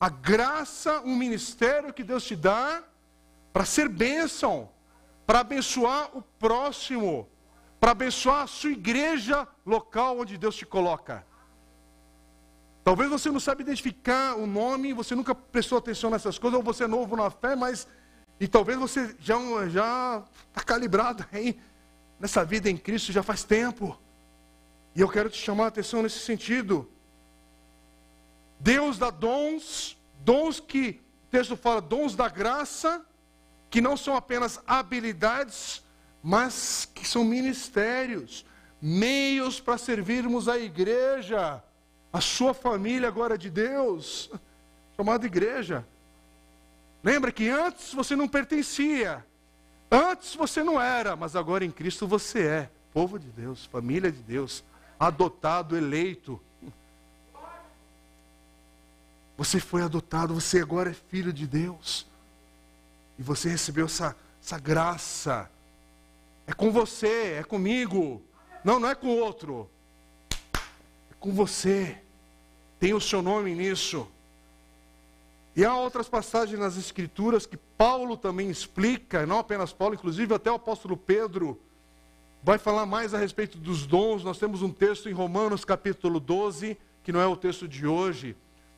Speaker 1: a graça, um ministério que Deus te dá para ser bênção, para abençoar o próximo, para abençoar a sua igreja local onde Deus te coloca. Talvez você não saiba identificar o nome, você nunca prestou atenção nessas coisas, ou você é novo na fé, mas e talvez você já já está calibrado aí nessa vida em Cristo já faz tempo. E eu quero te chamar a atenção nesse sentido. Deus dá dons, dons que o texto fala, dons da graça, que não são apenas habilidades, mas que são ministérios, meios para servirmos a igreja, a sua família agora de Deus, <laughs> chamada igreja. Lembra que antes você não pertencia, antes você não era, mas agora em Cristo você é, povo de Deus, família de Deus adotado, eleito. Você foi adotado, você agora é filho de Deus. E você recebeu essa, essa graça. É com você, é comigo. Não, não é com o outro. É com você. Tem o seu nome nisso. E há outras passagens nas Escrituras que Paulo também explica, não apenas Paulo, inclusive até o apóstolo Pedro vai falar mais a respeito dos dons. Nós temos um texto em Romanos capítulo 12, que não é o texto de hoje.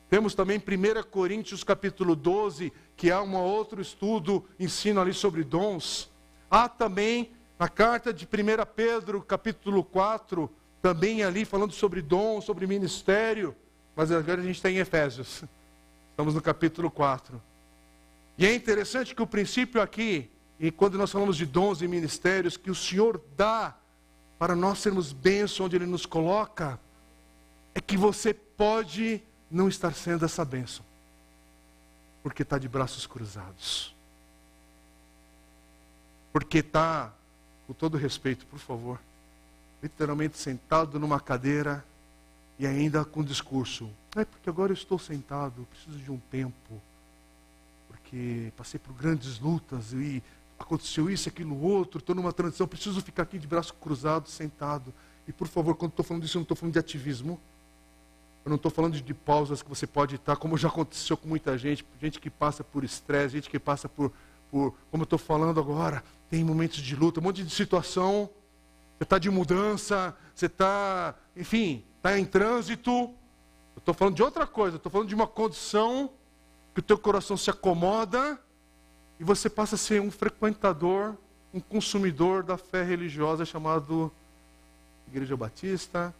Speaker 1: Temos também 1 Coríntios capítulo 12, que há um outro estudo, ensino ali sobre dons. Há também na carta de 1 Pedro capítulo 4, também ali falando sobre dons, sobre ministério. Mas agora a gente está em Efésios. Estamos no capítulo 4. E é interessante que o princípio aqui e quando nós falamos de dons e ministérios que o Senhor dá para nós sermos bênção onde Ele nos coloca, é que você pode não estar sendo essa bênção, porque está de braços cruzados, porque está, com todo respeito, por favor, literalmente sentado numa cadeira e ainda com discurso. É porque agora eu estou sentado, preciso de um tempo, porque passei por grandes lutas e aconteceu isso, aquilo, outro, estou numa transição, preciso ficar aqui de braço cruzado, sentado. E por favor, quando estou falando disso, eu não estou falando de ativismo. Eu não estou falando de pausas que você pode estar, como já aconteceu com muita gente, gente que passa por estresse, gente que passa por, por como eu estou falando agora, tem momentos de luta, um monte de situação. Você está de mudança, você está, enfim, está em trânsito. Eu estou falando de outra coisa, estou falando de uma condição que o teu coração se acomoda e você passa a ser um frequentador, um consumidor da fé religiosa chamado Igreja Batista,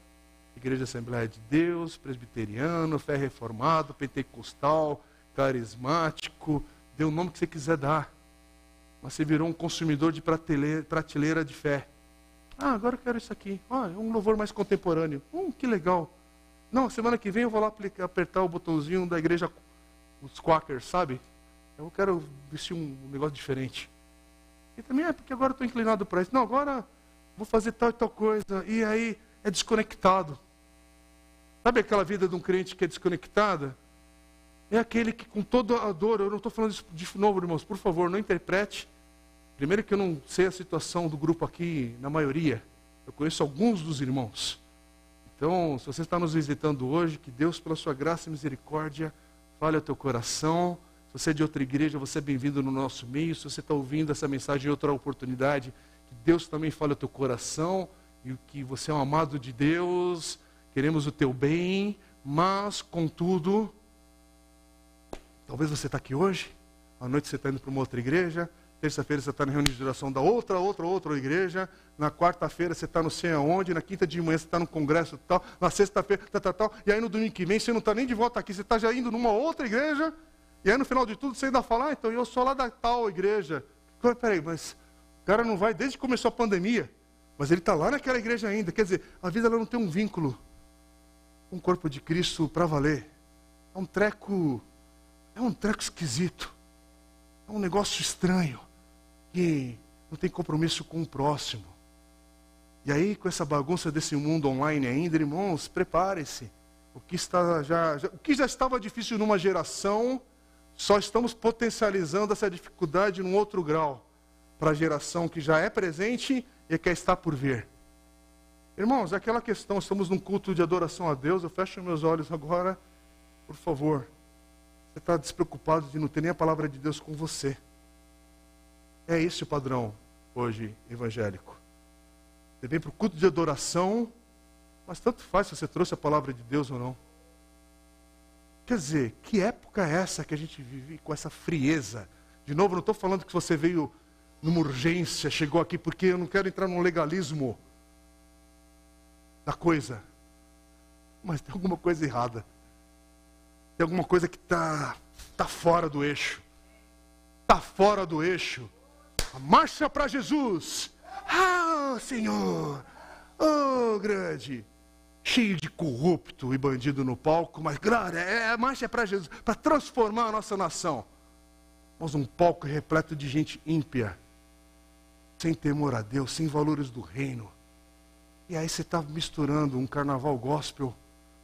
Speaker 1: Igreja Assembleia de Deus, Presbiteriano, Fé Reformado, Pentecostal, Carismático, dê o nome que você quiser dar. Mas você virou um consumidor de prateleira, prateleira de fé. Ah, agora eu quero isso aqui. Ah, é um louvor mais contemporâneo. Hum, que legal. Não, semana que vem eu vou lá apertar o botãozinho da igreja, os Quakers, sabe? Eu quero vestir um negócio diferente. E também é porque agora estou inclinado para isso. Não, agora vou fazer tal e tal coisa. E aí é desconectado. Sabe aquela vida de um crente que é desconectada? É aquele que com toda a dor, eu não estou falando isso de novo, irmãos, por favor, não interprete. Primeiro que eu não sei a situação do grupo aqui, na maioria. Eu conheço alguns dos irmãos. Então, se você está nos visitando hoje, que Deus, pela sua graça e misericórdia, fale ao teu coração você é de outra igreja, você é bem-vindo no nosso meio. Se você está ouvindo essa mensagem em outra oportunidade, que Deus também fale ao teu coração e que você é um amado de Deus, queremos o teu bem, mas, contudo, talvez você está aqui hoje, à noite você está indo para uma outra igreja, terça-feira você está na reunião de oração da outra, outra, outra igreja, na quarta-feira você está não sei aonde, na quinta de manhã você está no congresso tal, na sexta-feira, tal, tal, tal, e aí no domingo que vem você não está nem de volta aqui, você está já indo numa outra igreja, e aí no final de tudo você ainda fala, ah, então eu sou lá da tal igreja. Peraí, mas o cara não vai desde que começou a pandemia, mas ele está lá naquela igreja ainda. Quer dizer, a vida ela não tem um vínculo com o corpo de Cristo para valer. É um treco, é um treco esquisito. É um negócio estranho que não tem compromisso com o próximo. E aí, com essa bagunça desse mundo online ainda, irmãos, prepare-se. O que está já, já, o que já estava difícil numa geração só estamos potencializando essa dificuldade num outro grau para a geração que já é presente e que está por vir. Irmãos, é aquela questão, estamos num culto de adoração a Deus, eu fecho meus olhos agora, por favor. Você está despreocupado de não ter nem a palavra de Deus com você. É esse o padrão hoje evangélico. Você vem para o culto de adoração, mas tanto faz se você trouxe a palavra de Deus ou não. Quer dizer, que época é essa que a gente vive com essa frieza? De novo, não estou falando que você veio numa urgência, chegou aqui porque eu não quero entrar num legalismo da coisa. Mas tem alguma coisa errada. Tem alguma coisa que está tá fora do eixo. Está fora do eixo. A marcha para Jesus. Ah, Senhor. Oh, grande cheio de corrupto e bandido no palco, mas glória, é, a marcha é para Jesus, para transformar a nossa nação. Mas um palco repleto de gente ímpia, sem temor a Deus, sem valores do reino. E aí você está misturando um carnaval gospel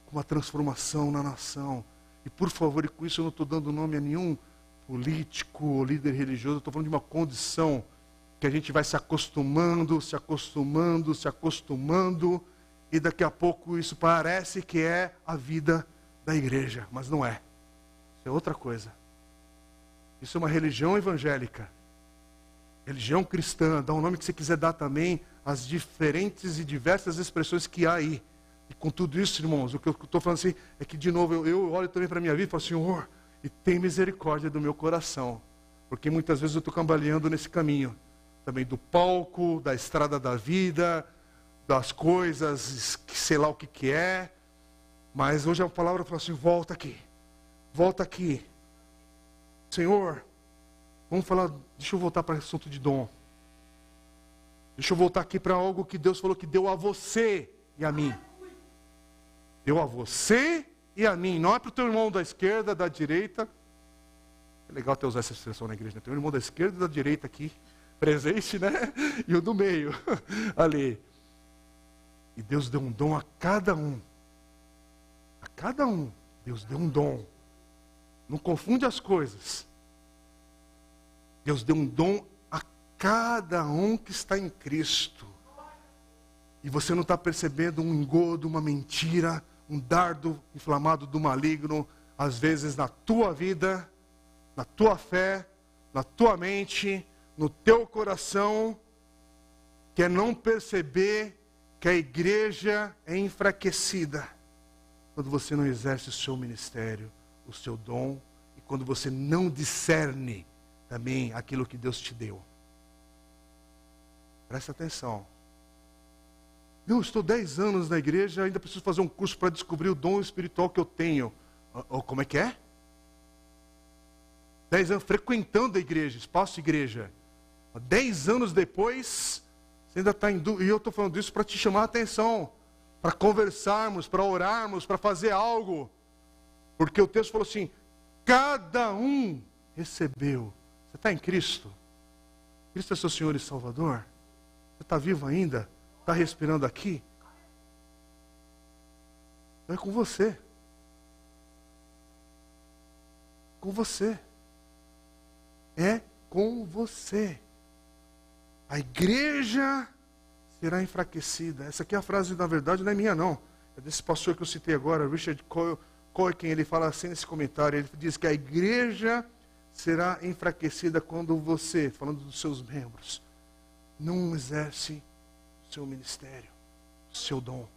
Speaker 1: com uma transformação na nação. E por favor, e com isso eu não estou dando nome a nenhum político ou líder religioso, eu estou falando de uma condição que a gente vai se acostumando, se acostumando, se acostumando e daqui a pouco isso parece que é a vida da igreja, mas não é. Isso é outra coisa. Isso é uma religião evangélica. Religião cristã, dá o um nome que você quiser dar também às diferentes e diversas expressões que há aí. E com tudo isso, irmãos, o que eu estou falando assim é que, de novo, eu, eu olho também para a minha vida e falo, Senhor, e tem misericórdia do meu coração. Porque muitas vezes eu estou cambaleando nesse caminho. Também do palco, da estrada da vida, das coisas, sei lá o que, que é. Mas hoje a palavra fala assim: volta aqui, volta aqui. Senhor, vamos falar, deixa eu voltar para o assunto de dom. Deixa eu voltar aqui para algo que Deus falou que deu a você e a mim. Deu a você e a mim. Não é para o teu irmão da esquerda, da direita. É legal ter usar essa expressão na igreja. Né? Tem um irmão da esquerda e da direita aqui, presente, né? <laughs> E o do meio, <laughs> ali. E Deus deu um dom a cada um. A cada um. Deus deu um dom. Não confunde as coisas. Deus deu um dom a cada um que está em Cristo. E você não está percebendo um engodo, uma mentira, um dardo inflamado do maligno, às vezes na tua vida, na tua fé, na tua mente, no teu coração, que é não perceber que a igreja é enfraquecida quando você não exerce o seu ministério, o seu dom, e quando você não discerne também aquilo que Deus te deu. Presta atenção. Eu estou 10 anos na igreja, ainda preciso fazer um curso para descobrir o dom espiritual que eu tenho. Ou, como é que é? 10 anos frequentando a igreja, espaço igreja. 10 anos depois, você ainda está em dúvida. E eu estou falando isso para te chamar a atenção, para conversarmos, para orarmos, para fazer algo. Porque o texto falou assim: cada um recebeu. Você está em Cristo? Cristo é seu Senhor e Salvador? Você está vivo ainda? Está respirando aqui? É com você. Com você. É com você. A igreja será enfraquecida. Essa aqui é a frase, na verdade, não é minha, não. É desse pastor que eu citei agora, Richard Coykin. Ele fala assim nesse comentário: ele diz que a igreja será enfraquecida quando você, falando dos seus membros, não exerce seu ministério, seu dom.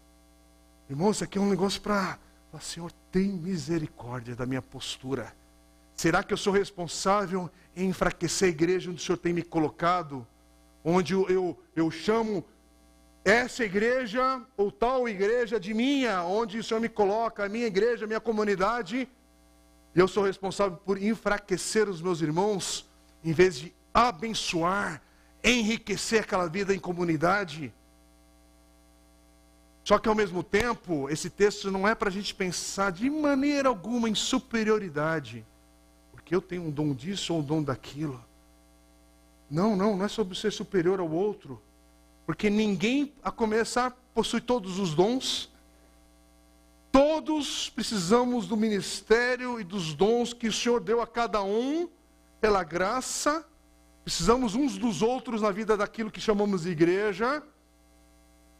Speaker 1: Irmão, isso aqui é um negócio para. Senhor, tem misericórdia da minha postura. Será que eu sou responsável em enfraquecer a igreja onde o Senhor tem me colocado? Onde eu, eu, chamo essa igreja ou tal igreja de minha, onde o Senhor me coloca, a minha igreja, a minha comunidade, e eu sou responsável por enfraquecer os meus irmãos, em vez de abençoar, enriquecer aquela vida em comunidade. Só que ao mesmo tempo, esse texto não é para a gente pensar de maneira alguma em superioridade, porque eu tenho um dom disso ou um dom daquilo. Não, não, não é sobre ser superior ao outro, porque ninguém, a começar, possui todos os dons. Todos precisamos do ministério e dos dons que o Senhor deu a cada um, pela graça. Precisamos uns dos outros na vida daquilo que chamamos de igreja.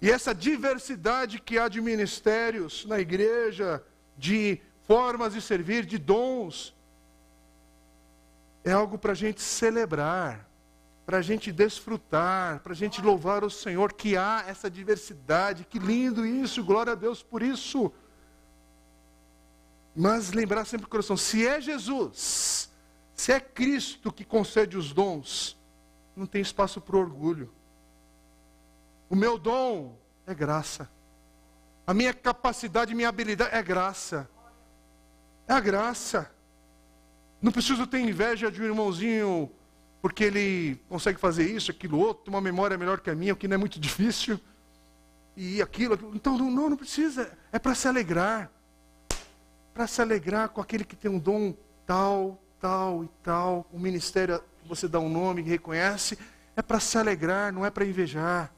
Speaker 1: E essa diversidade que há de ministérios na igreja, de formas de servir, de dons, é algo para a gente celebrar, para a gente desfrutar, para a gente louvar o Senhor, que há essa diversidade, que lindo isso, glória a Deus por isso. Mas lembrar sempre o coração, se é Jesus, se é Cristo que concede os dons, não tem espaço para orgulho. O meu dom é graça. A minha capacidade, minha habilidade é graça. É a graça. Não preciso ter inveja de um irmãozinho porque ele consegue fazer isso, aquilo outro, uma memória melhor que a minha, o que não é muito difícil. E aquilo, aquilo. Então, não, não precisa. É para se alegrar. Para se alegrar com aquele que tem um dom tal, tal e tal. O ministério, você dá um nome, reconhece. É para se alegrar, não é para invejar.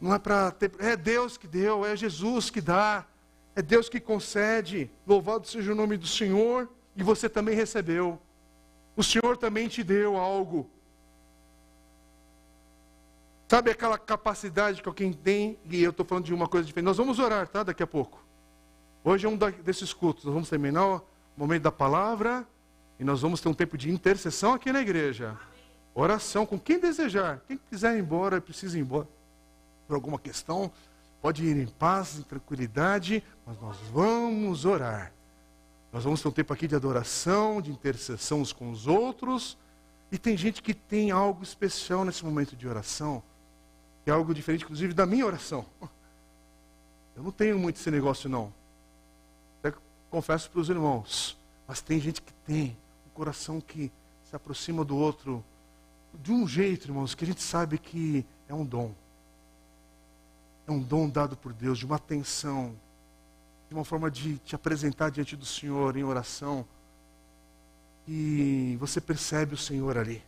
Speaker 1: Não é para ter. É Deus que deu, é Jesus que dá. É Deus que concede. Louvado seja o nome do Senhor. E você também recebeu. O Senhor também te deu algo. Sabe aquela capacidade que alguém tem? E eu estou falando de uma coisa diferente. Nós vamos orar, tá? Daqui a pouco. Hoje é um desses cultos. Nós vamos terminar o momento da palavra. E nós vamos ter um tempo de intercessão aqui na igreja. Oração com quem desejar. Quem quiser ir embora, precisa ir embora por alguma questão, pode ir em paz, em tranquilidade, mas nós vamos orar. Nós vamos ter um tempo aqui de adoração, de intercessão uns com os outros. E tem gente que tem algo especial nesse momento de oração, que é algo diferente, inclusive, da minha oração. <laughs> Eu não tenho muito esse negócio, não. Até confesso para os irmãos. Mas tem gente que tem um coração que se aproxima do outro de um jeito, irmãos, que a gente sabe que é um dom. É um dom dado por Deus, de uma atenção, de uma forma de te apresentar diante do Senhor em oração. E você percebe o Senhor ali.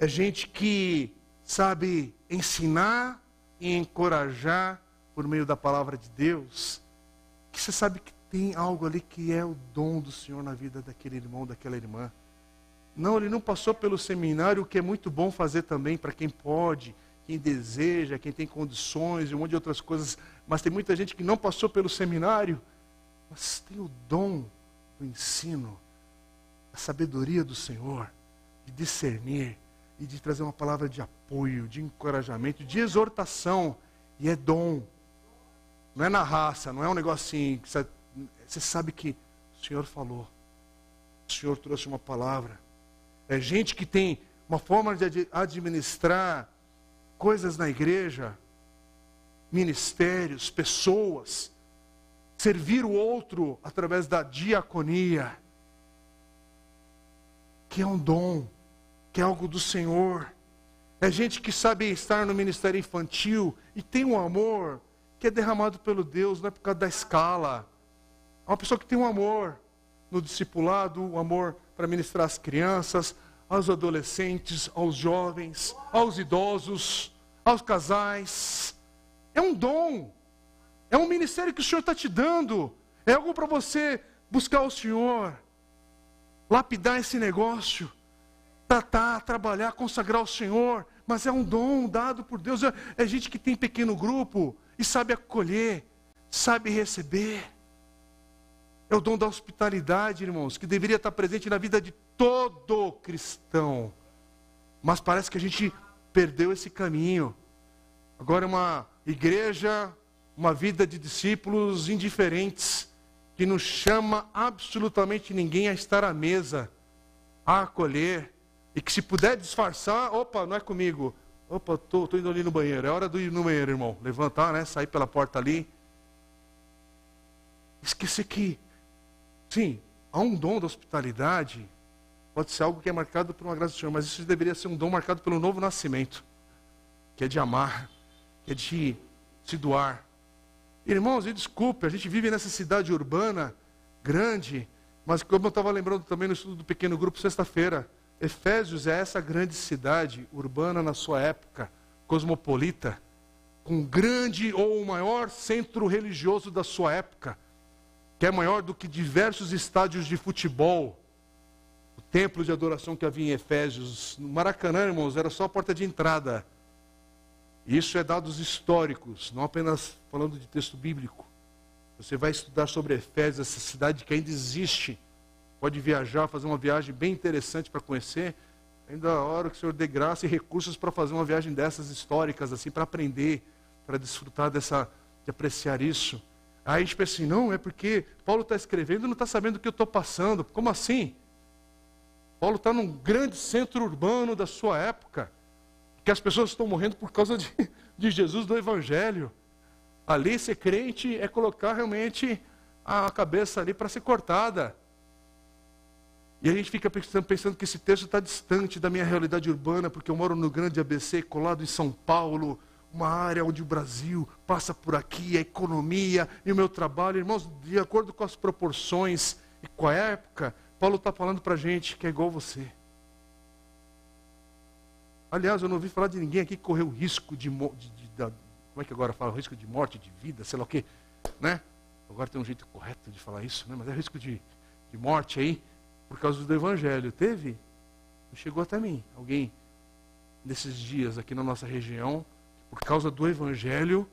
Speaker 1: É gente que sabe ensinar e encorajar por meio da palavra de Deus, que você sabe que tem algo ali que é o dom do Senhor na vida daquele irmão, daquela irmã. Não, ele não passou pelo seminário, o que é muito bom fazer também para quem pode, quem deseja, quem tem condições e um monte de outras coisas. Mas tem muita gente que não passou pelo seminário, mas tem o dom do ensino, a sabedoria do Senhor, de discernir e de trazer uma palavra de apoio, de encorajamento, de exortação. E é dom. Não é na raça, não é um negocinho que você, você sabe que o Senhor falou. O Senhor trouxe uma palavra. É gente que tem uma forma de administrar coisas na igreja, ministérios, pessoas, servir o outro através da diaconia, que é um dom, que é algo do Senhor. É gente que sabe estar no ministério infantil e tem um amor que é derramado pelo Deus, não é por causa da escala. É uma pessoa que tem um amor no discipulado, um amor para ministrar às crianças, aos adolescentes, aos jovens, aos idosos, aos casais. É um dom, é um ministério que o Senhor está te dando, é algo para você buscar o Senhor, lapidar esse negócio, tratar, trabalhar, consagrar o Senhor, mas é um dom dado por Deus. É, é gente que tem pequeno grupo e sabe acolher, sabe receber. É o dom da hospitalidade, irmãos, que deveria estar presente na vida de todo cristão. Mas parece que a gente perdeu esse caminho. Agora é uma igreja, uma vida de discípulos indiferentes, que não chama absolutamente ninguém a estar à mesa, a acolher, e que se puder disfarçar, opa, não é comigo. Opa, estou indo ali no banheiro. É hora de ir no banheiro, irmão. Levantar, né? Sair pela porta ali. Esquecer que Sim, há um dom da hospitalidade, pode ser algo que é marcado por uma graça do Senhor, mas isso deveria ser um dom marcado pelo novo nascimento, que é de amar, é de se doar. Irmãos, e desculpe, a gente vive nessa cidade urbana grande, mas como eu estava lembrando também no estudo do pequeno grupo sexta-feira, Efésios é essa grande cidade urbana na sua época, cosmopolita, com grande ou o maior centro religioso da sua época que é maior do que diversos estádios de futebol. O templo de adoração que havia em Efésios, no Maracanã, irmãos, era só a porta de entrada. Isso é dados históricos, não apenas falando de texto bíblico. Você vai estudar sobre Efésios, essa cidade que ainda existe. Pode viajar, fazer uma viagem bem interessante para conhecer. Ainda a hora que o Senhor dê graça e recursos para fazer uma viagem dessas históricas, assim, para aprender, para desfrutar dessa, de apreciar isso. Aí a gente pensa assim, não, é porque Paulo está escrevendo e não está sabendo o que eu estou passando. Como assim? Paulo está num grande centro urbano da sua época, que as pessoas estão morrendo por causa de, <laughs> de Jesus do Evangelho. Ali ser crente é colocar realmente a cabeça ali para ser cortada. E a gente fica pensando, pensando que esse texto está distante da minha realidade urbana, porque eu moro no grande ABC, colado em São Paulo, uma área onde o Brasil passa por aqui, a economia e o meu trabalho, irmãos, de acordo com as proporções e com a época, Paulo está falando para a gente que é igual você. Aliás, eu não ouvi falar de ninguém aqui que correu risco de, de, de, como é que agora fala? Risco de morte, de vida, sei lá o quê, né? Agora tem um jeito correto de falar isso, né? Mas é risco de, de morte aí, por causa do Evangelho. Teve? Chegou até mim. Alguém nesses dias aqui na nossa região por causa do Evangelho,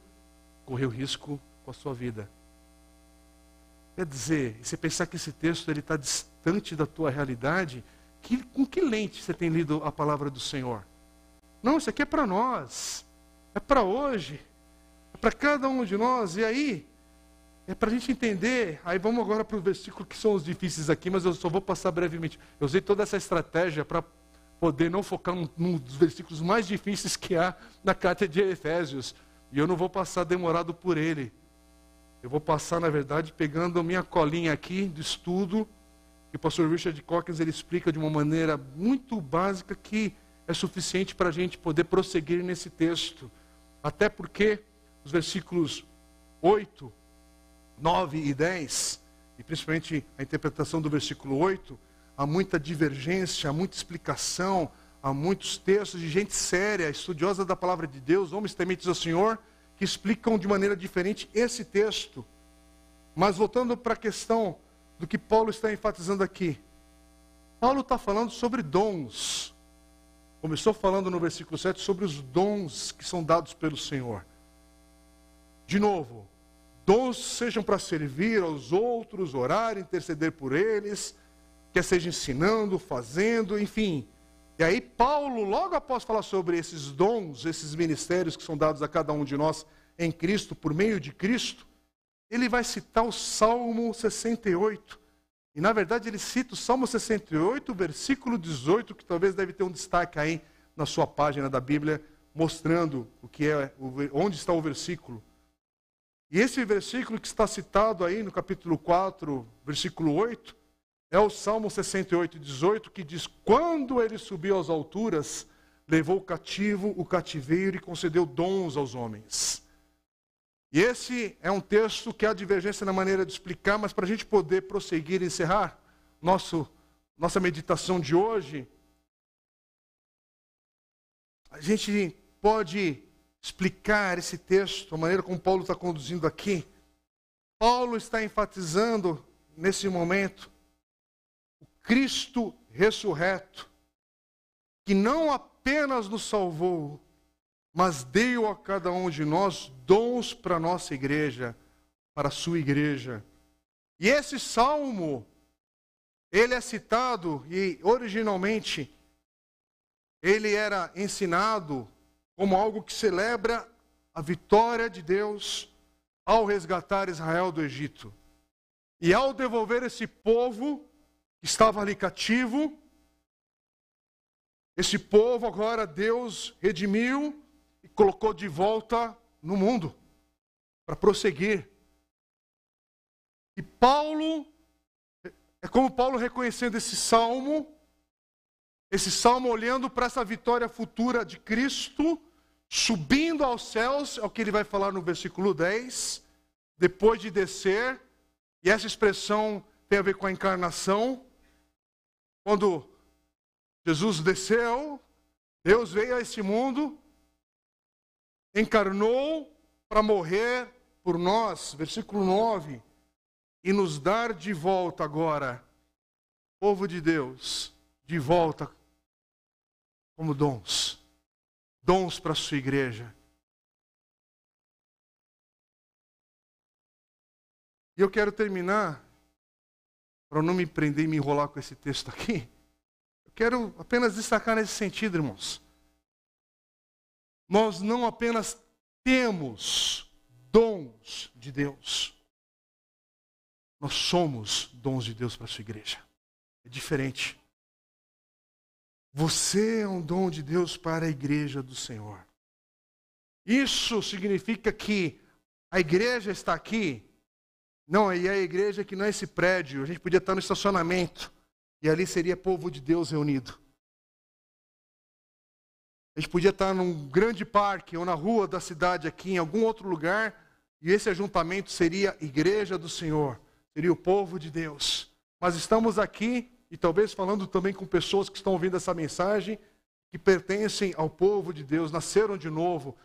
Speaker 1: correu risco com a sua vida. Quer dizer, você pensar que esse texto está distante da tua realidade, que, com que lente você tem lido a palavra do Senhor? Não, isso aqui é para nós, é para hoje, é para cada um de nós. E aí, é para a gente entender. Aí vamos agora para o versículo que são os difíceis aqui, mas eu só vou passar brevemente. Eu usei toda essa estratégia para poder não focar num, dos versículos mais difíceis que há na carta de Efésios. E eu não vou passar demorado por ele. Eu vou passar, na verdade, pegando a minha colinha aqui de estudo, que o pastor Richard Dawkins ele explica de uma maneira muito básica que é suficiente para a gente poder prosseguir nesse texto. Até porque os versículos 8, 9 e 10, e principalmente a interpretação do versículo 8, há muita divergência, há muita explicação, há muitos textos de gente séria, estudiosa da palavra de Deus, homens tementes ao Senhor, que explicam de maneira diferente esse texto. Mas voltando para a questão do que Paulo está enfatizando aqui. Paulo está falando sobre dons. Começou falando no versículo 7 sobre os dons que são dados pelo Senhor. De novo, dons sejam para servir aos outros, orar, interceder por eles, quer seja ensinando, fazendo, enfim. E aí, Paulo, logo após falar sobre esses dons, esses ministérios que são dados a cada um de nós em Cristo, por meio de Cristo, ele vai citar o Salmo 68. E, na verdade, ele cita o Salmo 68, versículo 18, que talvez deve ter um destaque aí na sua página da Bíblia, mostrando o que é, onde está o versículo. E esse versículo que está citado aí no capítulo 4, versículo 8, é o Salmo 68, 18, que diz: Quando ele subiu às alturas, levou cativo o cativeiro e concedeu dons aos homens. E esse é um texto que há divergência na maneira de explicar, mas para a gente poder prosseguir e encerrar nosso, nossa meditação de hoje, a gente pode explicar esse texto, a maneira como Paulo está conduzindo aqui. Paulo está enfatizando nesse momento Cristo ressurreto, que não apenas nos salvou, mas deu a cada um de nós dons para a nossa igreja, para a sua igreja. E esse salmo, ele é citado e originalmente ele era ensinado como algo que celebra a vitória de Deus ao resgatar Israel do Egito. E ao devolver esse povo estava ali cativo. Esse povo agora Deus redimiu colocou de volta no mundo para prosseguir. E Paulo, é como Paulo reconhecendo esse salmo, esse salmo olhando para essa vitória futura de Cristo, subindo aos céus, é o que ele vai falar no versículo 10, depois de descer, e essa expressão tem a ver com a encarnação. Quando Jesus desceu, Deus veio a esse mundo, encarnou para morrer por nós, versículo 9, e nos dar de volta agora, povo de Deus, de volta como dons, dons para a sua igreja. E eu quero terminar para não me prender e me enrolar com esse texto aqui, eu quero apenas destacar nesse sentido, irmãos. Nós não apenas temos dons de Deus, nós somos dons de Deus para a sua igreja. É diferente. Você é um dom de Deus para a igreja do Senhor. Isso significa que a igreja está aqui não, e a igreja que não é esse prédio, a gente podia estar no estacionamento, e ali seria povo de Deus reunido. A gente podia estar num grande parque ou na rua da cidade aqui, em algum outro lugar, e esse ajuntamento seria igreja do Senhor, seria o povo de Deus. Mas estamos aqui, e talvez falando também com pessoas que estão ouvindo essa mensagem, que pertencem ao povo de Deus, nasceram de novo,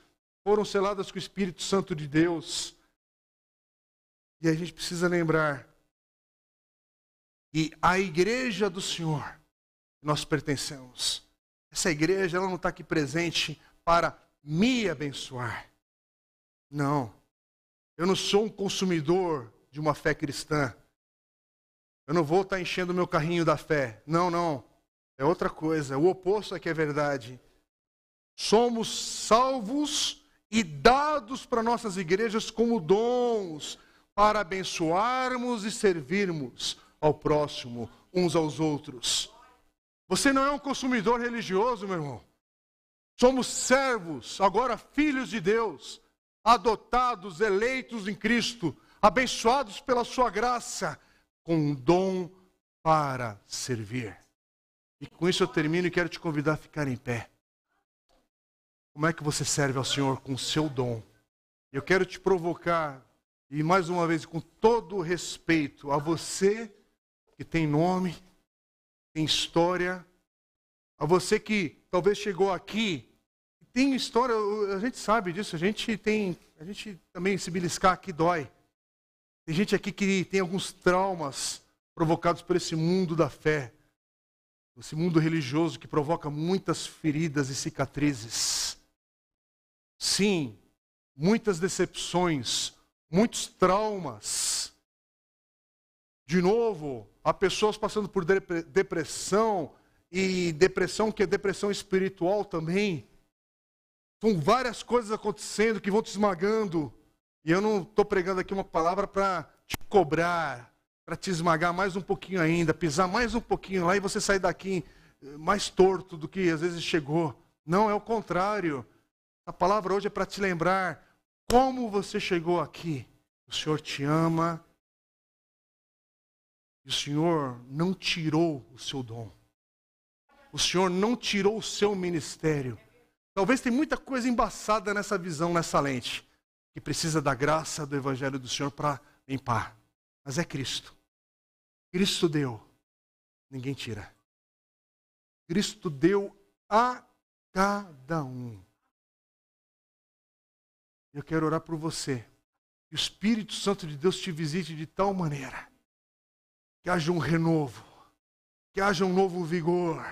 Speaker 1: foram seladas com o Espírito Santo de Deus e a gente precisa lembrar que a igreja do Senhor, nós pertencemos, essa igreja ela não está aqui presente para me abençoar. Não. Eu não sou um consumidor de uma fé cristã. Eu não vou estar enchendo meu carrinho da fé. Não, não. É outra coisa. O oposto é que é verdade. Somos salvos e dados para nossas igrejas como dons para abençoarmos e servirmos ao próximo, uns aos outros. Você não é um consumidor religioso, meu irmão. Somos servos, agora filhos de Deus, adotados, eleitos em Cristo, abençoados pela Sua graça, com um dom para servir. E com isso eu termino e quero te convidar a ficar em pé. Como é que você serve ao Senhor com o seu dom? Eu quero te provocar, e mais uma vez, com todo respeito a você que tem nome, tem história, a você que talvez chegou aqui, tem história, a gente sabe disso, a gente tem, a gente também se beliscar aqui dói. Tem gente aqui que tem alguns traumas provocados por esse mundo da fé, esse mundo religioso que provoca muitas feridas e cicatrizes. Sim, muitas decepções, muitos traumas. De novo, há pessoas passando por depressão e depressão que é depressão espiritual também. São várias coisas acontecendo que vão te esmagando. E eu não estou pregando aqui uma palavra para te cobrar, para te esmagar mais um pouquinho ainda, pisar mais um pouquinho lá e você sair daqui eh, mais torto do que às vezes chegou. Não, é o contrário. A palavra hoje é para te lembrar como você chegou aqui. O Senhor te ama. E o Senhor não tirou o seu dom. O Senhor não tirou o seu ministério. Talvez tem muita coisa embaçada nessa visão, nessa lente, que precisa da graça do Evangelho do Senhor para limpar. Mas é Cristo. Cristo deu, ninguém tira. Cristo deu a cada um. Eu quero orar por você. Que o Espírito Santo de Deus te visite de tal maneira que haja um renovo, que haja um novo vigor,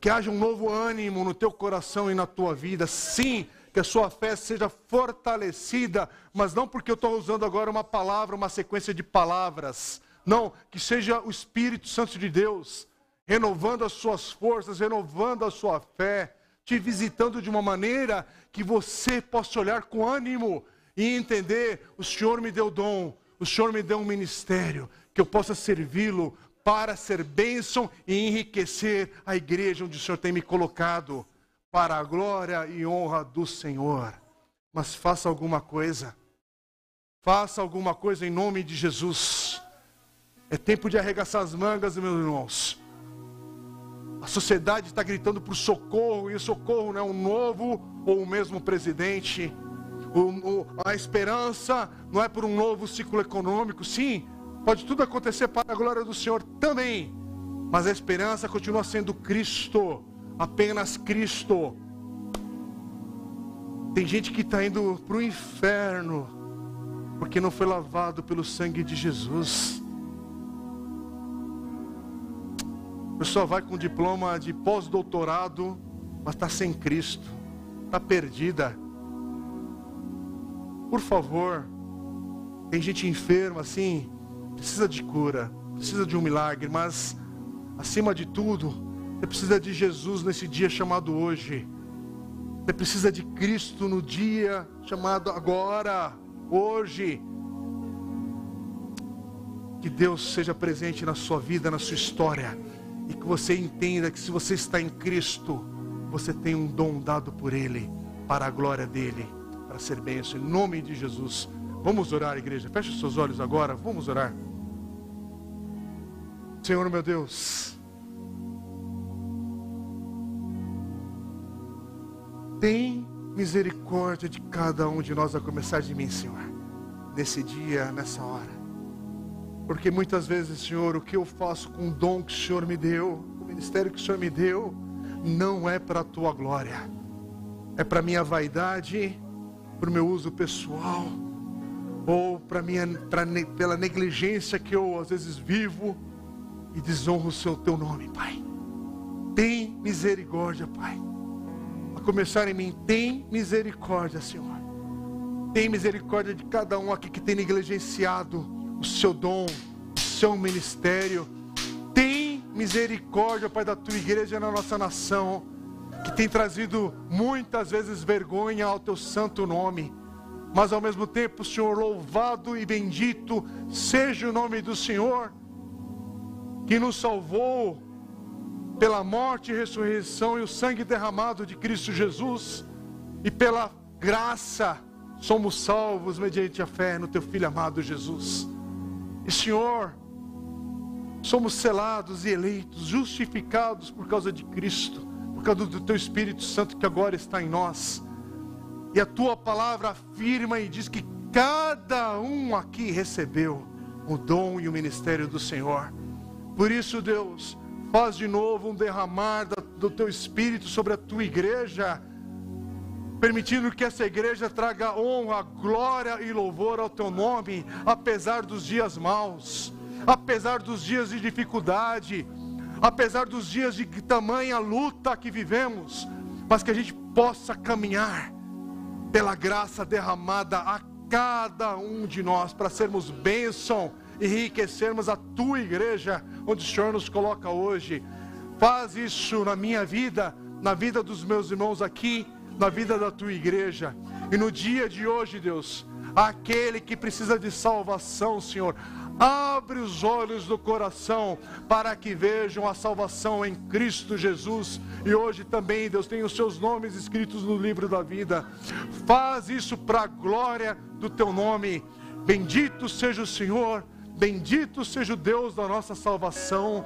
Speaker 1: que haja um novo ânimo no teu coração e na tua vida. Sim, que a sua fé seja fortalecida, mas não porque eu estou usando agora uma palavra, uma sequência de palavras. Não, que seja o Espírito Santo de Deus renovando as suas forças, renovando a sua fé, te visitando de uma maneira que você possa olhar com ânimo e entender: o Senhor me deu dom, o Senhor me deu um ministério, que eu possa servi-lo para ser bênção e enriquecer a igreja onde o Senhor tem me colocado, para a glória e honra do Senhor. Mas faça alguma coisa, faça alguma coisa em nome de Jesus. É tempo de arregaçar as mangas, meus irmãos. A sociedade está gritando por socorro, e o socorro não é um novo ou o mesmo presidente. O, o, a esperança não é por um novo ciclo econômico, sim, pode tudo acontecer para a glória do Senhor também, mas a esperança continua sendo Cristo, apenas Cristo. Tem gente que está indo para o inferno, porque não foi lavado pelo sangue de Jesus. A pessoa vai com diploma de pós-doutorado, mas está sem Cristo, está perdida. Por favor, tem gente enferma assim, precisa de cura, precisa de um milagre, mas acima de tudo, você precisa de Jesus nesse dia chamado hoje. Você precisa de Cristo no dia chamado agora, hoje. Que Deus seja presente na sua vida, na sua história e que você entenda que se você está em Cristo, você tem um dom dado por Ele, para a glória dEle, para ser bênção, em nome de Jesus. Vamos orar, igreja. Feche os seus olhos agora, vamos orar. Senhor meu Deus, tem misericórdia de cada um de nós, a começar de mim, Senhor, nesse dia, nessa hora. Porque muitas vezes, Senhor, o que eu faço com o dom que o Senhor me deu, o ministério que o Senhor me deu, não é para a tua glória, é para minha vaidade, para o meu uso pessoal, ou para minha, pra, pela negligência que eu às vezes vivo e desonro o seu teu nome, Pai. Tem misericórdia, Pai. A começar em mim, tem misericórdia, Senhor. Tem misericórdia de cada um aqui que tem negligenciado o seu dom, o seu ministério. Tem misericórdia, Pai, da tua igreja na nossa nação, que tem trazido muitas vezes vergonha ao teu santo nome. Mas ao mesmo tempo, Senhor, louvado e bendito seja o nome do Senhor, que nos salvou pela morte e ressurreição e o sangue derramado de Cristo Jesus, e pela graça somos salvos mediante a fé no teu Filho amado Jesus. E Senhor, somos selados e eleitos, justificados por causa de Cristo, por causa do teu Espírito Santo que agora está em nós. E a tua palavra afirma e diz que cada um aqui recebeu o dom e o ministério do Senhor. Por isso, Deus, faz de novo um derramar do teu Espírito sobre a tua igreja permitindo que essa igreja traga honra, glória e louvor ao teu nome, apesar dos dias maus, apesar dos dias de dificuldade, apesar dos dias de tamanha luta que vivemos, mas que a gente possa caminhar pela graça derramada a cada um de nós para sermos bênção enriquecermos a tua igreja onde o Senhor nos coloca hoje. Faz isso na minha vida, na vida dos meus irmãos aqui na vida da tua igreja. E no dia de hoje, Deus, aquele que precisa de salvação, Senhor, abre os olhos do coração para que vejam a salvação em Cristo Jesus. E hoje também, Deus, tem os seus nomes escritos no livro da vida. Faz isso para a glória do teu nome. Bendito seja o Senhor, bendito seja o Deus da nossa salvação.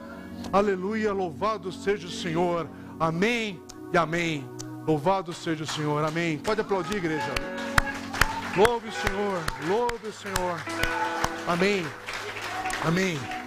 Speaker 1: Aleluia, louvado seja o Senhor. Amém e amém. Louvado seja o Senhor, amém. Pode aplaudir, igreja. Louve o Senhor, louve o Senhor. Amém, amém.